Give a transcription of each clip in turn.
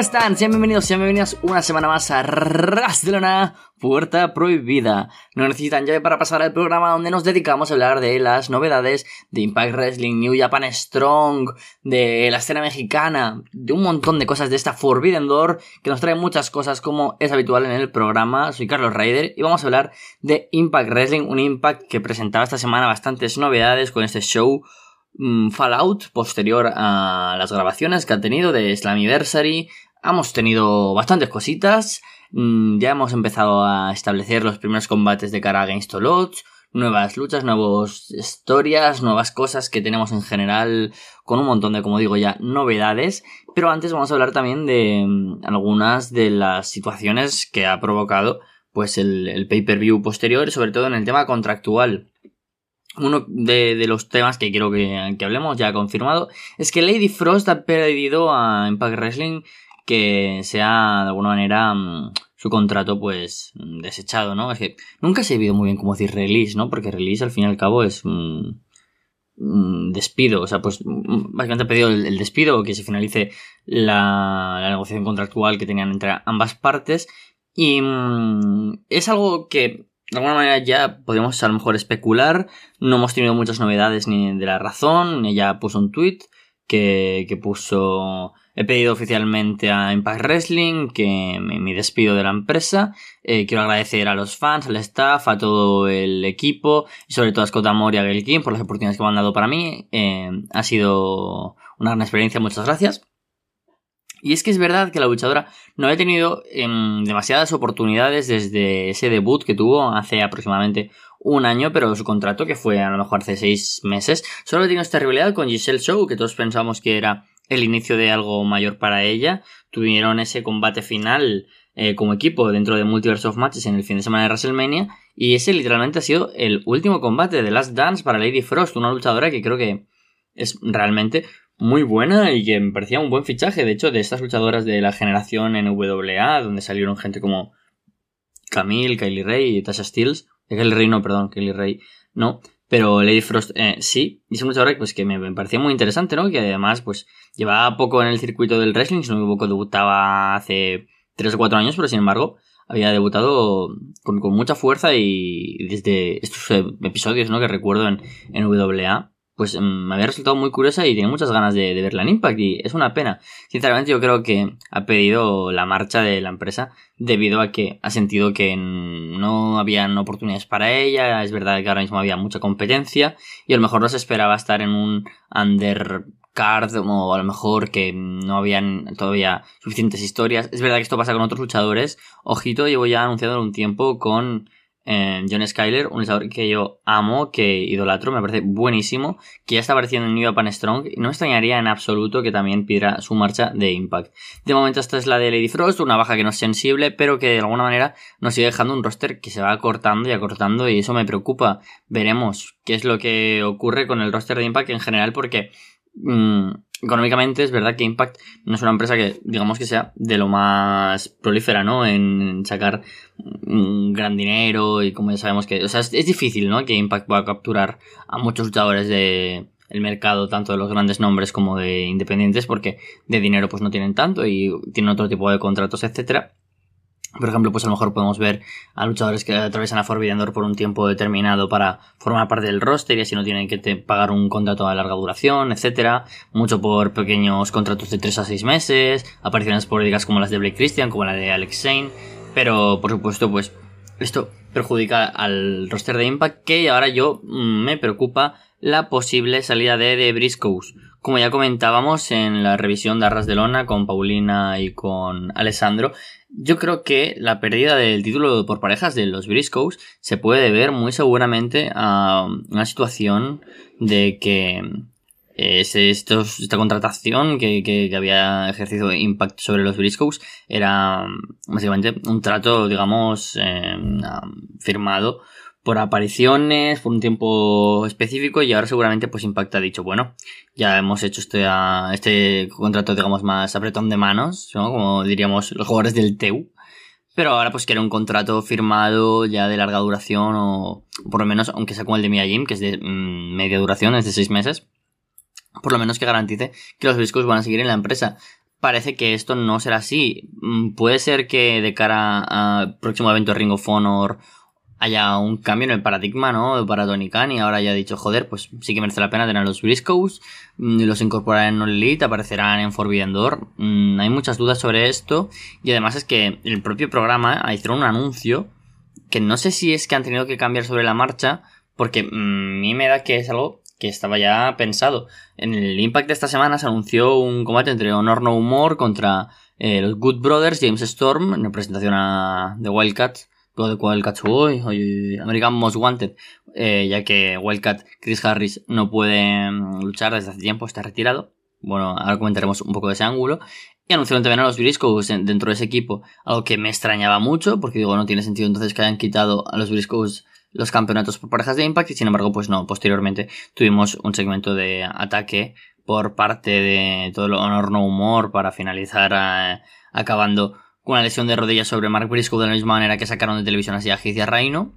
¿cómo están? Sean bienvenidos, sean bienvenidos una semana más a Rastelona, Puerta Prohibida. No necesitan llave para pasar al programa donde nos dedicamos a hablar de las novedades de Impact Wrestling, New Japan Strong, de la escena mexicana, de un montón de cosas de esta Forbidden Door que nos trae muchas cosas como es habitual en el programa. Soy Carlos Ryder y vamos a hablar de Impact Wrestling, un Impact que presentaba esta semana bastantes novedades con este show Mm, Fallout posterior a las grabaciones que ha tenido de Slammiversary. Hemos tenido bastantes cositas. Mm, ya hemos empezado a establecer los primeros combates de cara a Against All Odds, nuevas luchas, nuevas historias, nuevas cosas que tenemos en general con un montón de, como digo ya, novedades. Pero antes vamos a hablar también de mm, algunas de las situaciones que ha provocado pues el, el pay-per-view posterior, sobre todo en el tema contractual uno de, los temas que quiero que, hablemos, ya confirmado, es que Lady Frost ha pedido a Impact Wrestling que sea de alguna manera mm, su contrato pues mm, desechado, ¿no? Es que nunca se ha visto muy bien cómo decir release, ¿no? Porque release al fin y al cabo es un despido, o sea, pues mm, básicamente ha pedido el, despido que se finalice la, la, negociación contractual que tenían entre ambas partes y es algo que de alguna manera ya podemos a lo mejor especular. No hemos tenido muchas novedades ni de la razón. Ella puso un tweet que, que puso. He pedido oficialmente a Impact Wrestling que me, despido de la empresa. Eh, quiero agradecer a los fans, al staff, a todo el equipo y sobre todo a Scott Amor y a Gail King por las oportunidades que me han dado para mí. Eh, ha sido una gran experiencia, muchas gracias. Y es que es verdad que la luchadora no había tenido em, demasiadas oportunidades desde ese debut que tuvo hace aproximadamente un año, pero su contrato, que fue a lo mejor hace seis meses, solo tiene esta rivalidad con Giselle Show, que todos pensamos que era el inicio de algo mayor para ella. Tuvieron ese combate final eh, como equipo dentro de Multiverse of Matches en el fin de semana de WrestleMania, y ese literalmente ha sido el último combate de Last Dance para Lady Frost, una luchadora que creo que es realmente muy buena y que me parecía un buen fichaje. De hecho, de estas luchadoras de la generación en WA, donde salieron gente como Camille, Kylie Ray y Tasha Steels. Eh, Kylie Ray no, perdón, Kylie Ray no. Pero Lady Frost eh, sí. Es una luchadora pues, que me, parecía muy interesante, ¿no? Que además, pues, llevaba poco en el circuito del wrestling. Si no me equivoco, debutaba hace 3 o 4 años, pero sin embargo, había debutado con, mucha fuerza y desde estos eh, episodios, ¿no? Que recuerdo en, en WA pues mm, me había resultado muy curiosa y tenía muchas ganas de, verla en Impact y es una pena. Sinceramente yo creo que ha pedido la marcha de la empresa debido a que ha sentido que no habían oportunidades para ella, es verdad que ahora mismo había mucha competencia y a lo mejor no se esperaba estar en un undercard o a lo mejor que no habían todavía suficientes historias. Es verdad que esto pasa con otros luchadores. Ojito, llevo ya anunciado un tiempo con John Skyler, un luchador que yo amo, que idolatro, me parece buenísimo, que ya está apareciendo en New Japan Strong y no me extrañaría en absoluto que también pidiera su marcha de Impact. De momento esta es la de Lady Frost, una baja que no es sensible, pero que de alguna manera nos sigue dejando un roster que se va acortando y acortando y eso me preocupa. Veremos qué es lo que ocurre con el roster de Impact en general porque... Mm, económicamente es verdad que Impact no es una empresa que digamos que sea de lo más prolífera, ¿no? En sacar un gran dinero y como ya sabemos que, o sea, es, difícil, ¿no? Que Impact pueda capturar a muchos luchadores de el mercado tanto de los grandes nombres como de independientes porque de dinero pues no tienen tanto y tienen otro tipo de contratos, etcétera. Por ejemplo, pues a lo mejor podemos ver a luchadores que atraviesan a Forbidden Door por un tiempo determinado para formar parte del roster y así no tienen que pagar un contrato a larga duración, etcétera. Mucho por pequeños contratos de 3 a 6 meses, apariciones políticas como las de Blake Christian, como la de Alex Zane. Pero, por supuesto, pues esto perjudica al roster de Impact que ahora yo mm, me preocupa la posible salida de The Briscoes. Como ya comentábamos en la revisión de Arras de Lona con Paulina y con Alessandro, yo creo que la pérdida del título por parejas de los Briscoes se puede deber muy seguramente a una situación de que eh, esta contratación que, que, había ejercido Impact sobre los Briscoes era básicamente un trato, digamos, eh, firmado por apariciones, por un tiempo específico y ahora seguramente pues Impact ha dicho, bueno, ya hemos hecho este, ah, este contrato digamos más apretón de manos, ¿no? como diríamos los jugadores del TEU, pero ahora pues quiere un contrato firmado ya de larga duración o por lo menos aunque sea como el de Mia Jim, que es de mm, media duración, es de seis meses, por lo menos que garantice que los discos van a seguir en la empresa. parece que esto no será así. Mm, puede ser que de cara al próximo evento de Ring of Honor haya un cambio en el paradigma, ¿no? Para Tony Khan y ahora haya dicho, joder, pues sí que merece la pena tener los Briscoes, mm, los incorporarán en All aparecerán en Forbidden Door. Mm, hay muchas dudas sobre esto y además es que el propio programa hicieron un anuncio que no sé si es que han tenido que cambiar sobre la marcha porque mm, a mí me da que es algo que estaba ya pensado. En el Impact de esta semana se anunció un combate entre Honor No Humor contra eh, los Good Brothers, James Storm, en representación a The Wildcats de Wildcat hoy, American Most Wanted, eh, ya que Wildcat Chris Harris no puede mm, luchar desde hace tiempo, está retirado. Bueno, ahora comentaremos un poco de ese ángulo. Y anunciaron también a los Briscoes dentro de ese equipo, algo que me extrañaba mucho, porque digo, no tiene sentido entonces que hayan quitado a los Briscoes los campeonatos por parejas de Impact, y sin embargo, pues no, posteriormente tuvimos un segmento de ataque por parte de todo el Honor No Humor para finalizar eh, acabando una lesión de rodilla sobre Mark Briscoe de la misma manera que sacaron de televisión así a Heath Reino.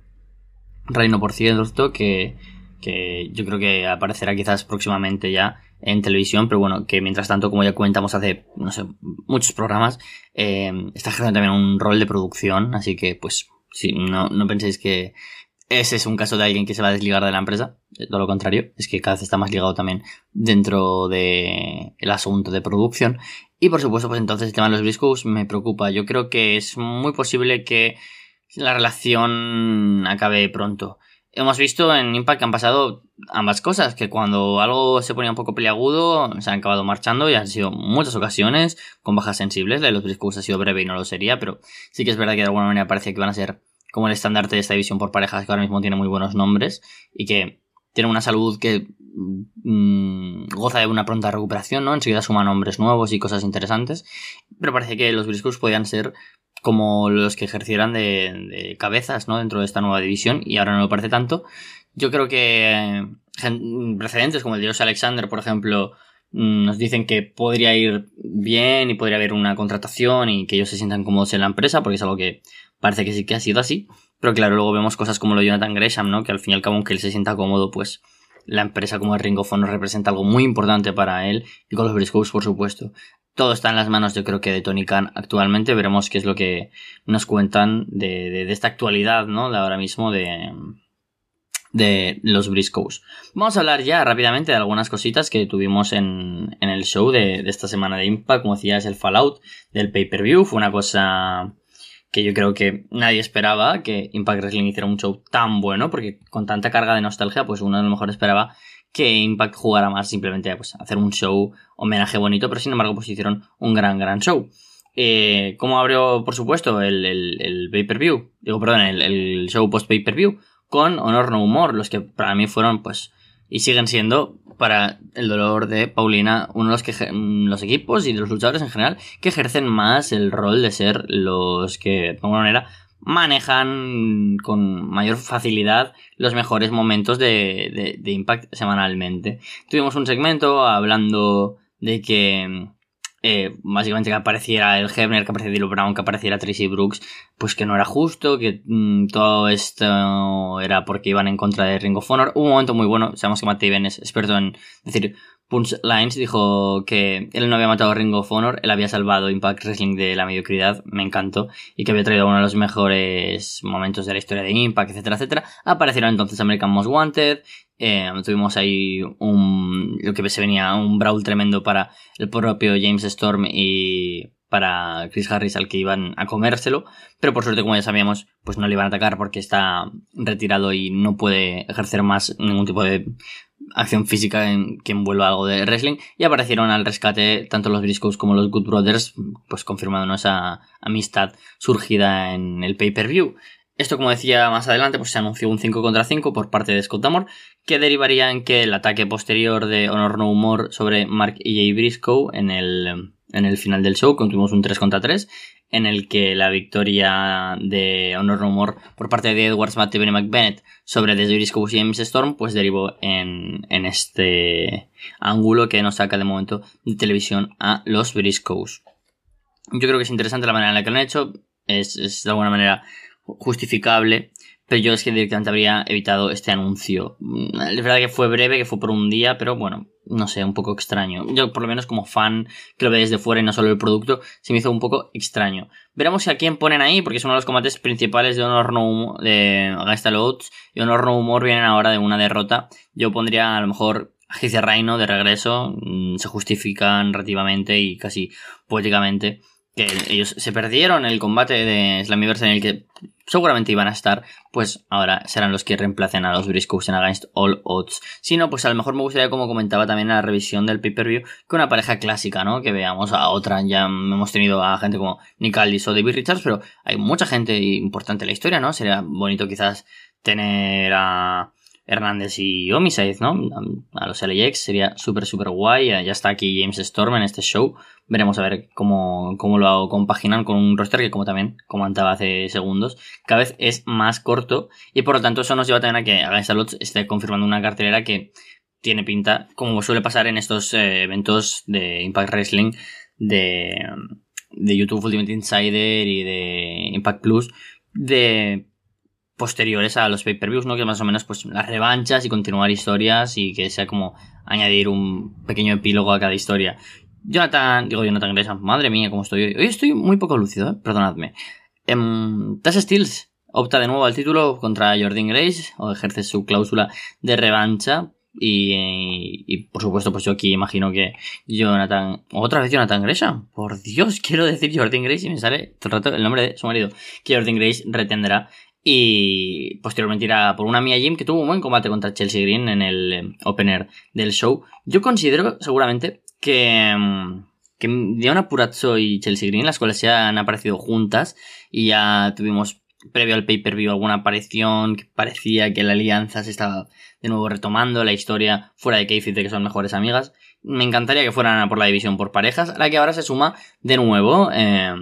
Reino, por cierto, que, que yo creo que aparecerá quizás próximamente ya en televisión, pero bueno, que mientras tanto, como ya comentamos hace, no sé, muchos programas, eh, está ejerciendo también un rol de producción, así que pues, si no, no penséis que ese es un caso de alguien que se va a desligar de la empresa, eh, todo lo contrario, es que cada vez está más ligado también dentro del el asunto de producción y por supuesto, pues entonces el tema de los Briscoes me preocupa. Yo creo que es muy posible que la relación acabe pronto. Hemos visto en Impact que han pasado ambas cosas, que cuando algo se ponía un poco peliagudo, se han acabado marchando y han sido muchas ocasiones con bajas sensibles. La de los Briscoes ha sido breve y no lo sería, pero sí que es verdad que de alguna manera parecía que van a ser como el estandarte de esta división por parejas, que ahora mismo tiene muy buenos nombres y que tiene una salud que mm, goza de una pronta recuperación, ¿no? Enseguida suman nombres nuevos y cosas interesantes. Pero parece que los Briscoes podían ser como los que ejercieran de, cabezas, ¿no? Dentro de esta nueva división y ahora no lo parece tanto. Yo creo que precedentes como el de Alexander, por ejemplo, mm, nos dicen que podría ir bien y podría haber una contratación y que ellos se sientan cómodos en la empresa, porque es algo que parece que sí que ha sido así. Pero claro, luego vemos cosas como lo de Jonathan Gresham, ¿no? Que al fin y al cabo, aunque él se sienta cómodo, pues la empresa como el Ring of Honor representa algo muy importante para él y con los Briscoes, por supuesto. Todo está en las manos, yo creo que de Tony Khan actualmente. Veremos qué es lo que nos cuentan de, de, esta actualidad, ¿no? De ahora mismo de, de los Briscoes. Vamos a hablar ya rápidamente de algunas cositas que tuvimos en, en el show de, de, esta semana de Impact. Como decía, es el Fallout del pay-per-view. Fue una cosa que yo creo que nadie esperaba que Impact Wrestling hiciera un show tan bueno, porque con tanta carga de nostalgia, pues uno a lo mejor esperaba que Impact jugara más simplemente pues, hacer un show homenaje bonito, pero sin embargo pues hicieron un gran, gran show. Eh, ¿Cómo abrió, por supuesto, el, el, el pay-per-view? Digo, perdón, el, el show post-pay-per-view con Honor No Humor, los que para mí fueron pues y siguen siendo para el dolor de Paulina uno de los, que, los equipos y de los luchadores en general que ejercen más el rol de ser los que de alguna manera manejan con mayor facilidad los mejores momentos de, de, de Impact semanalmente. Tuvimos un segmento hablando de que eh, básicamente que apareciera el Hebner, que apareciera Dilo Brown, que apareciera Tracy Brooks, pues que no era justo, que mm, todo esto era porque iban en contra de Ring of Honor. un momento muy bueno, sabemos que Matt Taven es experto en decir punchlines, dijo que él no había matado a Ring of Honor, él había salvado Impact Wrestling de la mediocridad, me encantó, y que había traído uno de los mejores momentos de la historia de Impact, etcétera, etcétera. Aparecieron entonces American Most Wanted, eh, tuvimos ahí un, lo que se venía, un brawl tremendo para el propio James Storm y para Chris Harris al que iban a comérselo, pero por suerte como ya sabíamos, pues no le iban a atacar porque está retirado y no puede ejercer más ningún tipo de acción física en que envuelva algo de wrestling. Y aparecieron al rescate tanto los Briscoes como los Good Brothers, pues confirmando esa amistad surgida en el pay-per-view. Esto, como decía más adelante, pues se anunció un 5 contra 5 por parte de Scott Amor, que derivaría en que el ataque posterior de Honor No Humor sobre Mark y Jay Briscoe en el, en el final del show, tuvimos un 3 contra 3, en el que la victoria de Honor No Humor por parte de Edwards, Matt y McBennett sobre The Briscoe y James Storm, pues derivó en, en este ángulo que nos saca de momento de televisión a los Briscoes. Yo creo que es interesante la manera en la que lo han hecho, es, es de alguna manera justificable, pero yo es que directamente habría evitado este anuncio. Mm, es verdad que fue breve, que fue por un día, pero bueno, no sé, un poco extraño. Yo, por lo menos como fan que lo ve desde fuera y no solo el producto, se me hizo un poco extraño. Veremos a quién ponen ahí, porque es uno de los combates principales de Honor No Humor, de Against Odds, y Honor No Humor vienen ahora de una derrota. Yo pondría a lo mejor a Reino de regreso, mm, se justifica narrativamente y casi poéticamente que ellos se perdieron el combate de Slammiverse en el que seguramente iban a estar, pues ahora serán los que reemplacen a los Briscoes en Against All Odds. Si no, pues a lo mejor me gustaría, como comentaba también en la revisión del pay-per-view, que una pareja clásica, ¿no? Que veamos a otra, ya hemos tenido a gente como Nick Aldis o David Richards, pero hay mucha gente importante en la historia, ¿no? Sería bonito quizás tener a Hernández y Homicide, ¿no? A los LAX sería súper, súper guay. Ya está aquí James Storm en este show. Veremos a ver cómo, cómo lo compaginan con un roster que, como también comentaba hace segundos, cada vez es más corto. Y por lo tanto, eso nos lleva también a que Against Lots esté confirmando una cartelera que tiene pinta, como suele pasar en estos eh, eventos de Impact Wrestling de, de YouTube Ultimate Insider y de Impact Plus, de posteriores a los pay-per-views, ¿no? Que más o menos, pues, las revanchas y continuar historias y que sea como añadir un pequeño epílogo a cada historia. Jonathan, digo Jonathan Gresham, madre mía, cómo estoy hoy. Hoy estoy muy poco lúcido, ¿eh? perdonadme. Eh, Tess Steels opta de nuevo al título contra Jordan Grace o ejerce su cláusula de revancha. Y, y, por supuesto, pues yo aquí imagino que Jonathan, otra vez Jonathan Gresham, por Dios, quiero decir Jordan Grace y me sale todo el rato el nombre de su marido, que Jordan Grace retendrá y posteriormente irá por una Mia Jim que tuvo un buen combate contra Chelsea Green en el eh, opener del show. Yo considero seguramente que, mm, que Diana Purazzo y Chelsea Green, las cuales se han aparecido juntas y ya tuvimos previo al pay-per-view alguna aparición que parecía que la alianza se estaba de nuevo retomando, la historia fuera de Kayfabe de que son mejores amigas. Me encantaría que fueran por la división por parejas, a la que ahora se suma de nuevo eh,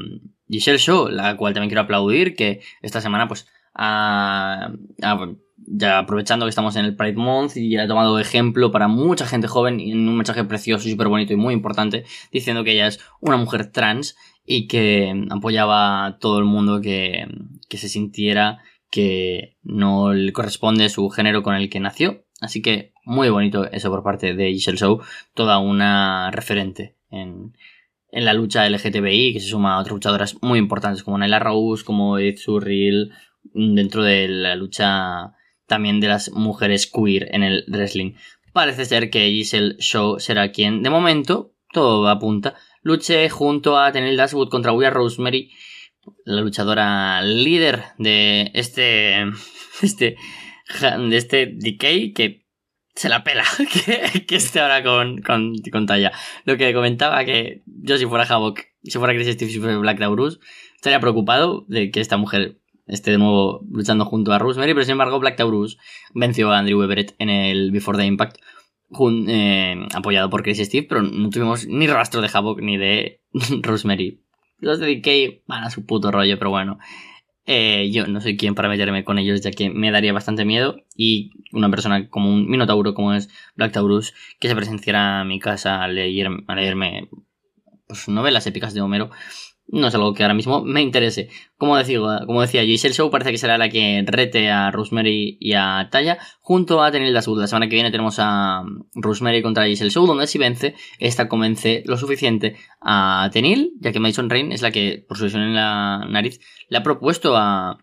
Giselle Show, la cual también quiero aplaudir, que esta semana pues ya aprovechando que estamos en el Pride Month y ha tomado ejemplo para mucha gente joven en un mensaje precioso súper bonito y muy importante diciendo que ella es una mujer trans y que apoyaba a todo el mundo que, que se sintiera que no le corresponde su género con el que nació. Así que muy bonito eso por parte de Giselle Show, toda una referente en, en la lucha LGTBI, que se suma a otras luchadoras muy importantes como Naila Rose, como Ed Surreal, dentro de la lucha también de las mujeres queer en el wrestling. Parece ser que Giselle Show será quien, de momento, todo apunta, luche junto a Tenil Dashwood contra Weir Rosemary, la luchadora líder de este, este, de este decay que se la pela que, que esté ahora con, con, con Talla. Lo que comentaba que yo si fuera Havoc, si fuera Chris Steve, si fuera Black Taurus, estaría preocupado de que esta mujer esté de nuevo luchando junto a Rosemary, pero sin embargo Black Taurus venció a Andrew Everett en el Before the Impact, eh, apoyado por Chris Steve, pero no tuvimos ni rastro de Havoc ni de Rosemary. Los de DK van a su puto rollo, pero bueno. Eh, yo no soy quien para meterme con ellos, ya que me daría bastante miedo. Y una persona como un Minotauro, como es Black Taurus, que se presenciara a mi casa a, leer, a leerme pues, novelas épicas de Homero, no es algo que ahora mismo me interese. Como, decía, como decía, Giselle Show parece que será la que rete a Rosemary y a Taya junto a Tenil Daswood. La semana que viene tenemos a Rosemary contra Giselle Show, donde si vence, esta convence lo suficiente a Tenil, ya que Mason Rain es la que, por su lesión en la nariz, le ha propuesto a,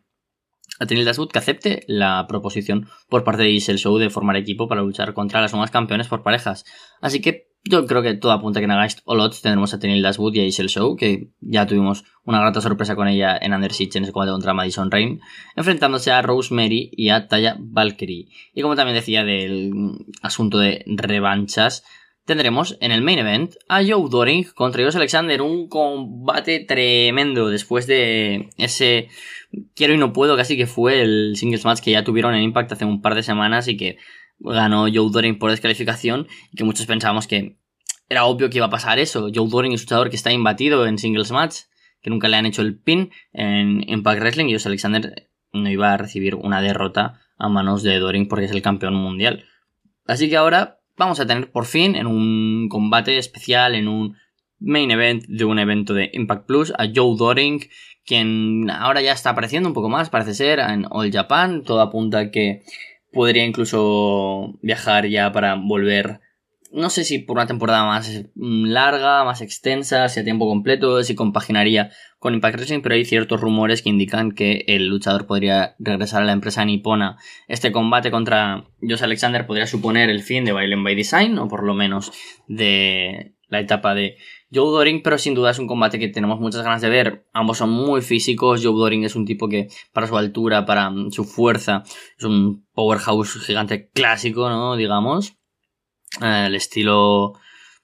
a Tenil Daswood que acepte la proposición por parte de Giselle Show de formar equipo para luchar contra las nuevas campeones por parejas. Así que yo creo que todo apunta que en Against All Odds tendremos a Tenil Dashwood y a Isel Show, que ya tuvimos una grata sorpresa con ella en Under Siege en ese combate contra Madison Rain, enfrentándose a Rosemary y a Taya Valkyrie. Y como también decía del asunto de revanchas, tendremos en el main event a Joe Doring contra Josh Alexander, un combate tremendo después de ese quiero y no puedo, casi que fue el singles match que ya tuvieron en Impact hace un par de semanas y que ganó Joe Doring por descalificación y que muchos pensábamos que era obvio que iba a pasar eso. Joe Doring es un luchador que está imbatido en singles match, que nunca le han hecho el pin en Impact Wrestling y Josh Alexander no iba a recibir una derrota a manos de Doring porque es el campeón mundial. Así que ahora vamos a tener por fin en un combate especial, en un main event de un evento de Impact Plus a Joe Doring, quien ahora ya está apareciendo un poco más, parece ser, en All Japan. Todo apunta a que podría incluso viajar ya para volver no sé si por una temporada más larga, más extensa, si a tiempo completo, si compaginaría con Impact Wrestling, pero hay ciertos rumores que indican que el luchador podría regresar a la empresa nipona. Este combate contra Josh Alexander podría suponer el fin de Violent by Design, o por lo menos de la etapa de Joe Doring, pero sin duda es un combate que tenemos muchas ganas de ver. Ambos son muy físicos. Joe Doring es un tipo que, para su altura, para su fuerza, es un powerhouse gigante clásico, ¿no? Digamos. Eh, el estilo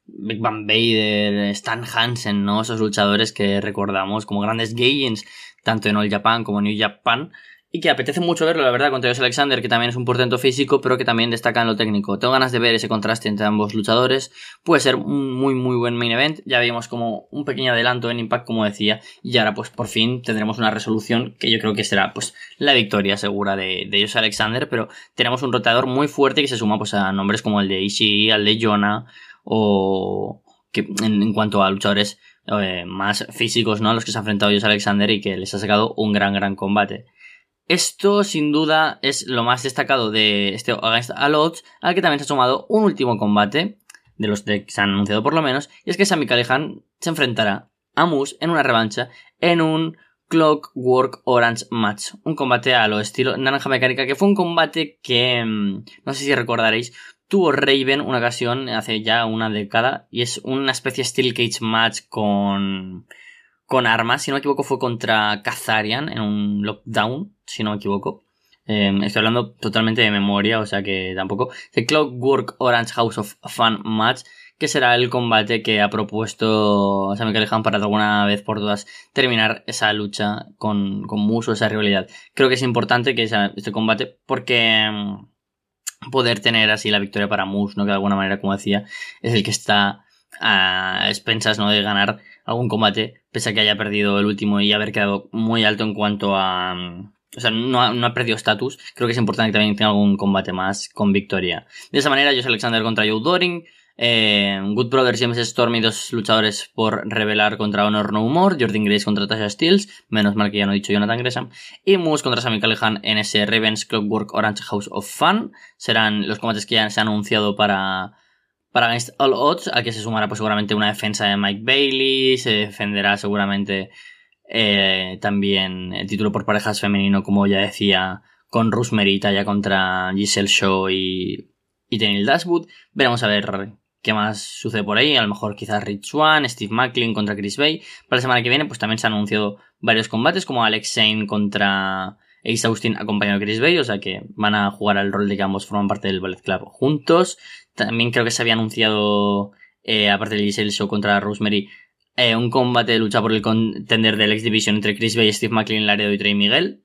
Big Bang Vader, Stan Hansen, ¿no? Esos luchadores que recordamos como grandes gains, tanto en All Japan como en New Japan, y que apetece mucho verlo, la verdad, contra Josh Alexander, que también es un portento físico, pero que también destaca en lo técnico. Tengo ganas de ver ese contraste entre ambos luchadores. Puede ser un muy, muy buen main event. Ya vimos como un pequeño adelanto en Impact, como decía, y ahora, pues por fin tendremos una resolución que yo creo que será, pues, la victoria segura de, de Josh Alexander, pero tenemos un rotador muy fuerte que se suma, pues, a nombres como el de Ishii, al de Jonah, o que en, cuanto a luchadores eh, más físicos, ¿no? A los que se ha enfrentado Josh Alexander y que les ha sacado un gran, gran combate. Esto, sin duda, es lo más destacado de este Against All al que también se ha sumado un último combate, de los que se han anunciado por lo menos, y es que Sami Callihan se enfrentará a Moose en una revancha en un Clockwork Orange Match, un combate a lo estilo Naranja Mecánica, que fue un combate que, mm, no sé si recordaréis, tuvo Raven una ocasión hace ya una década, y es una especie de Steel Cage Match con con armas, si no me equivoco fue contra Kazarian en un lockdown, si no me equivoco. Em, estoy hablando totalmente de memoria, o sea que tampoco. The Clockwork Orange House of Fun Match, que será el combate que ha propuesto Sammy Callihan para alguna vez por todas terminar esa lucha con, con Muso, esa rivalidad. Creo que es importante que sea este combate porque em, poder tener así la victoria para Moose, ¿no? Que de alguna manera, como decía, es el que está a expensas, ¿no? De ganar algún combate, pese a que haya perdido el último y haber quedado muy alto en cuanto a... O sea, no ha, no ha perdido estatus. Creo que es importante que también tenga algún combate más con victoria. De esa manera, Josh Alexander contra Joe Doring. Eh, Good Brothers, James Storm y dos luchadores por revelar contra Honor No More. Jordan Grace contra Tasha Steels. Menos mal que ya no he dicho Jonathan Gresham. Y Moose contra Sammy Callihan en ese Ravens Clockwork Orange House of Fun. Serán los combates que ya se han anunciado para para Against All Odds, al que se sumará pues, seguramente una defensa de Mike Bailey, se defenderá seguramente eh, también el título por parejas femenino, como ya decía, con Rosemary ya contra Giselle Shaw y, y Daniel Dashwood. Veremos a ver qué más sucede por ahí. A lo mejor quizás Rich Swan, Steve Macklin contra Chris Bay. Para la semana que viene, pues también se han anunciado varios combates, como Alex Zane contra Ace Austin acompañado de Chris Bay, o sea que van a jugar al rol de que ambos forman parte del Ballet Club juntos. También creo que se había anunciado, eh, aparte del Giselle Show contra Rosemary, eh, un combate de lucha por el contender del X Division entre Chris Bay, Steve McLean, Laredo y Trey Miguel.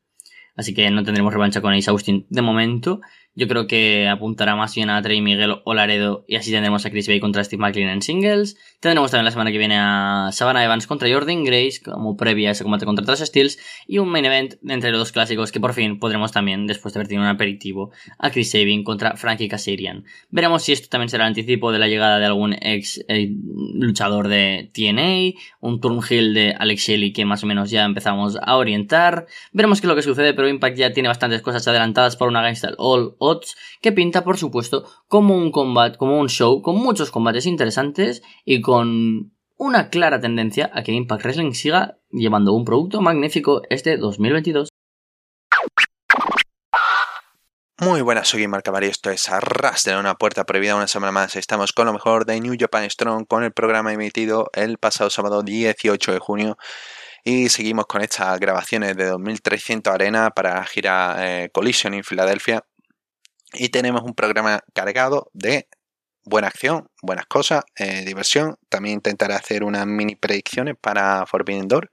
Así que no tendremos revancha con Ace Austin de momento. Yo creo que apuntará más bien a Trey Miguel o Laredo y así tendremos a Chris Bay contra Steve McLean en singles. Tendremos también la semana que viene a Savannah Evans contra Jordan Grace como previa a ese combate contra Trash Steels y un main event entre los dos clásicos que por fin podremos también, después de haber tenido un aperitivo, a Chris Sabin contra Frankie Kazarian. Veremos si esto también será el anticipo de la llegada de algún ex eh, luchador de TNA, un Turnhill de Alex Shelley que más o menos ya empezamos a orientar. Veremos qué es lo que sucede, pero Impact ya tiene bastantes cosas adelantadas por una Gangsta All que pinta, por supuesto, como un combate, como un show con muchos combates interesantes y con una clara tendencia a que Impact Wrestling siga llevando un producto magnífico este 2022. Muy buenas, soy Marca y esto es Arras de una puerta prohibida una semana más. Estamos con lo mejor de New Japan Strong con el programa emitido el pasado sábado 18 de junio y seguimos con estas grabaciones de 2300 Arena para gira eh, Collision en Filadelfia y tenemos un programa cargado de buena acción, buenas cosas, eh, diversión. También intentaré hacer unas mini predicciones para Forbidden Door.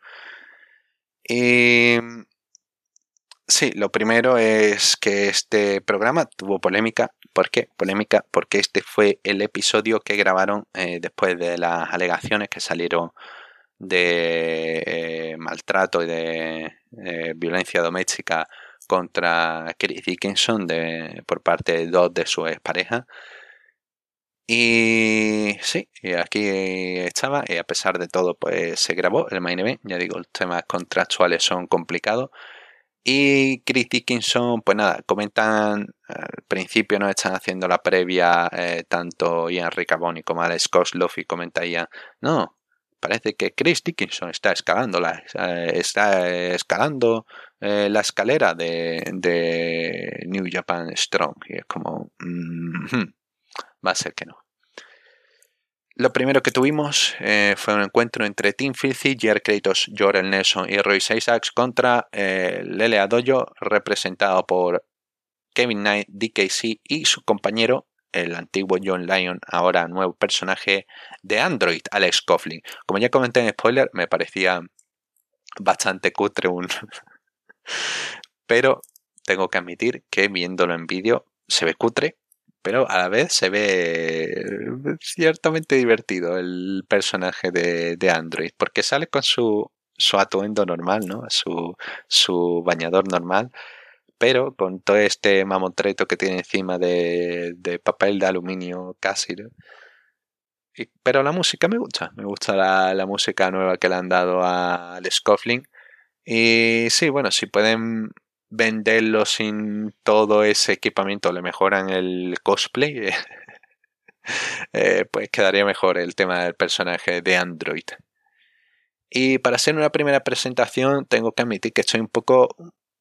Y sí, lo primero es que este programa tuvo polémica. ¿Por qué? Polémica porque este fue el episodio que grabaron eh, después de las alegaciones que salieron de eh, maltrato y de violencia doméstica contra Chris Dickinson de, por parte de dos de sus parejas. Y sí, aquí estaba, y a pesar de todo, pues se grabó el main event. Ya digo, los temas contractuales son complicados. Y Chris Dickinson, pues nada, comentan, al principio no están haciendo la previa, eh, tanto Ian Riccaboni como Alex Kosloff, y comentaría, no, parece que Chris Dickinson está escalando la, eh, está escalando eh, la escalera de, de, New Japan Strong. Y es como, va a ser que no. Lo primero que tuvimos eh, fue un encuentro entre Team Filthy, Jer Kratos, Jorel Nelson y Royce Isaacs contra eh, Lele Adoyo, representado por Kevin Knight, DKC y su compañero, el antiguo John Lyon, ahora nuevo personaje de Android, Alex Coughlin. Como ya comenté en spoiler, me parecía bastante cutre un... Pero tengo que admitir que viéndolo en vídeo se ve cutre pero a la vez se ve ciertamente divertido el personaje de, Android, porque sale con su, su atuendo normal, ¿no? Su, su bañador normal, pero con todo este mamotreto que tiene encima de, papel de aluminio casi, pero la música me gusta, me gusta la, la música nueva que le han dado al Scoffling. Y sí, bueno, si pueden venderlo sin todo ese equipamiento, le mejoran el cosplay, eh, pues quedaría mejor el tema del personaje de Android. Y para hacer una primera presentación tengo que admitir que estoy un poco,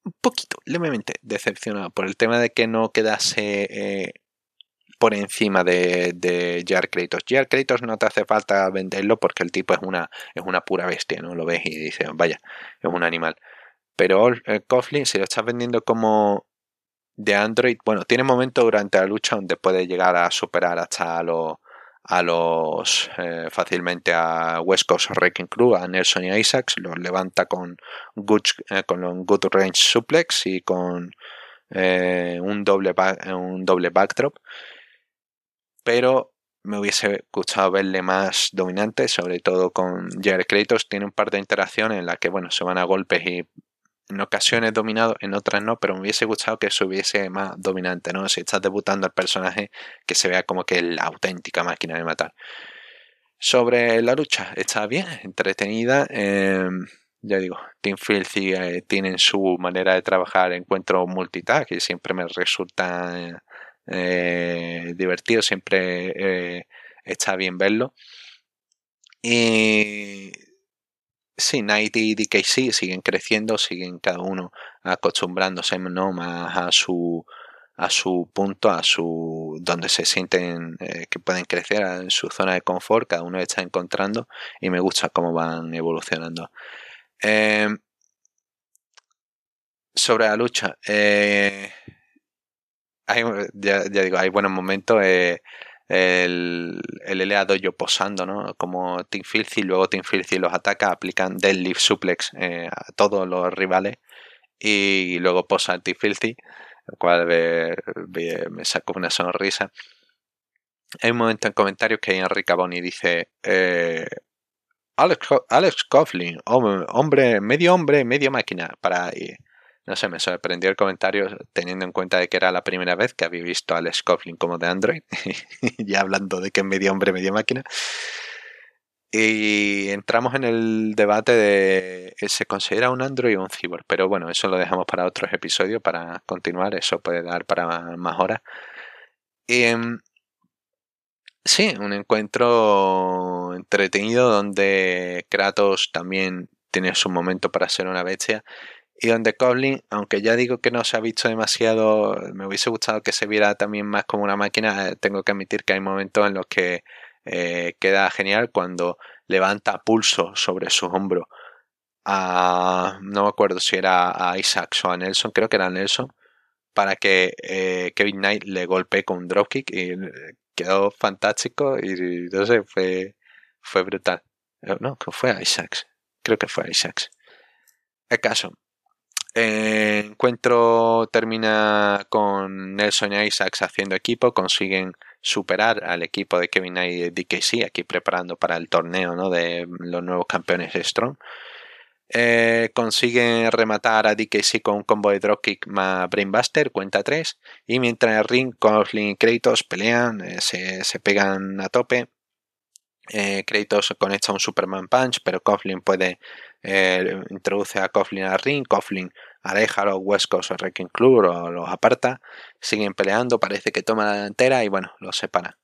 un poquito, levemente decepcionado por el tema de que no quedase eh, por encima de, de Jar Kratos. Jar no te hace falta venderlo porque el tipo es una, es una pura bestia, ¿no? Lo ves y dices, vaya, es un animal. Pero eh, Coughlin, si lo estás vendiendo como de Android, bueno, tiene momentos durante la lucha donde puede llegar a superar hasta los, a los eh, fácilmente a West Coast Wrecking Crew, a Nelson y a Isaacs, los levanta con good, eh, con un good range suplex y con un, doble un doble backdrop. Pero me hubiese gustado verle más dominante, sobre todo con Jared Kratos. Tiene un par de interacciones en las que bueno, se van a golpes y en ocasiones dominado, en otras no, pero me hubiese gustado que eso hubiese más dominante, ¿no? Si estás debutando al personaje, que se vea como que la auténtica máquina de matar. Sobre la lucha, está bien, entretenida. Em, ya digo, Team Filthy eh, tienen su manera de trabajar encuentro multitask y siempre me resulta eh, divertido, siempre eh, está bien verlo. Y Sí, Night y DKC siguen creciendo, siguen cada uno acostumbrándose ¿no? más a su a su punto, a su donde se sienten eh, que pueden crecer en su zona de confort, cada uno está encontrando y me gusta cómo van evolucionando. Em, sobre la lucha, eh, ya, digo, hay buenos momentos. Eh, el, el LA Dojo posando, ¿no? Como Team Filthy, luego Team Filthy los ataca, aplican deadlift suplex eh, a todos los rivales y luego posa Team Filthy, el cual me, sacó una sonrisa. Hay un momento en comentarios que Enrique Boni dice eh, Alex, Alex Coughlin, hombre, medio hombre, medio máquina, para no sé, me sorprendió el comentario teniendo en cuenta de que era la primera vez que había visto al Scoffling como de Android, ya hablando de que es medio hombre, medio máquina. Y entramos en el debate de ¿se considera un Android o un cyborg? Pero bueno, eso lo dejamos para otros episodios para continuar, eso puede dar para más horas. Y, em, sí, un encuentro entretenido donde Kratos también tiene su momento para ser una bestia y donde Coblin, aunque ya digo que no se ha visto demasiado, me hubiese gustado que se viera también más como una máquina, eh, tengo que admitir que hay momentos en los que eh, queda genial cuando levanta pulso sobre su hombro a, no me acuerdo si era a Isaac o a Nelson, creo que era Nelson, para que eh, Kevin Knight le golpee con un dropkick y quedó fantástico y no sé, fue, fue brutal. No, fue a Isaacs, creo que fue a Isaacs. El caso, el encuentro termina con Nelson y Isaacs haciendo equipo, consiguen superar al equipo de Kevin y DKC, aquí preparando para el torneo ¿no? de los nuevos campeones Strong. Eh, consiguen rematar a DKC con un combo de dropkick más Brainbuster, cuenta 3. Y mientras ring, Coughlin y Kratos pelean, eh, se, pegan a tope. Eh, Kratos conecta un Superman Punch, pero Coughlin puede introduce a Coughlin al ring. Coughlin aleja a los West Coast Wrecking Club o los aparta. Siguen peleando, parece que toma la delantera y bueno, los separa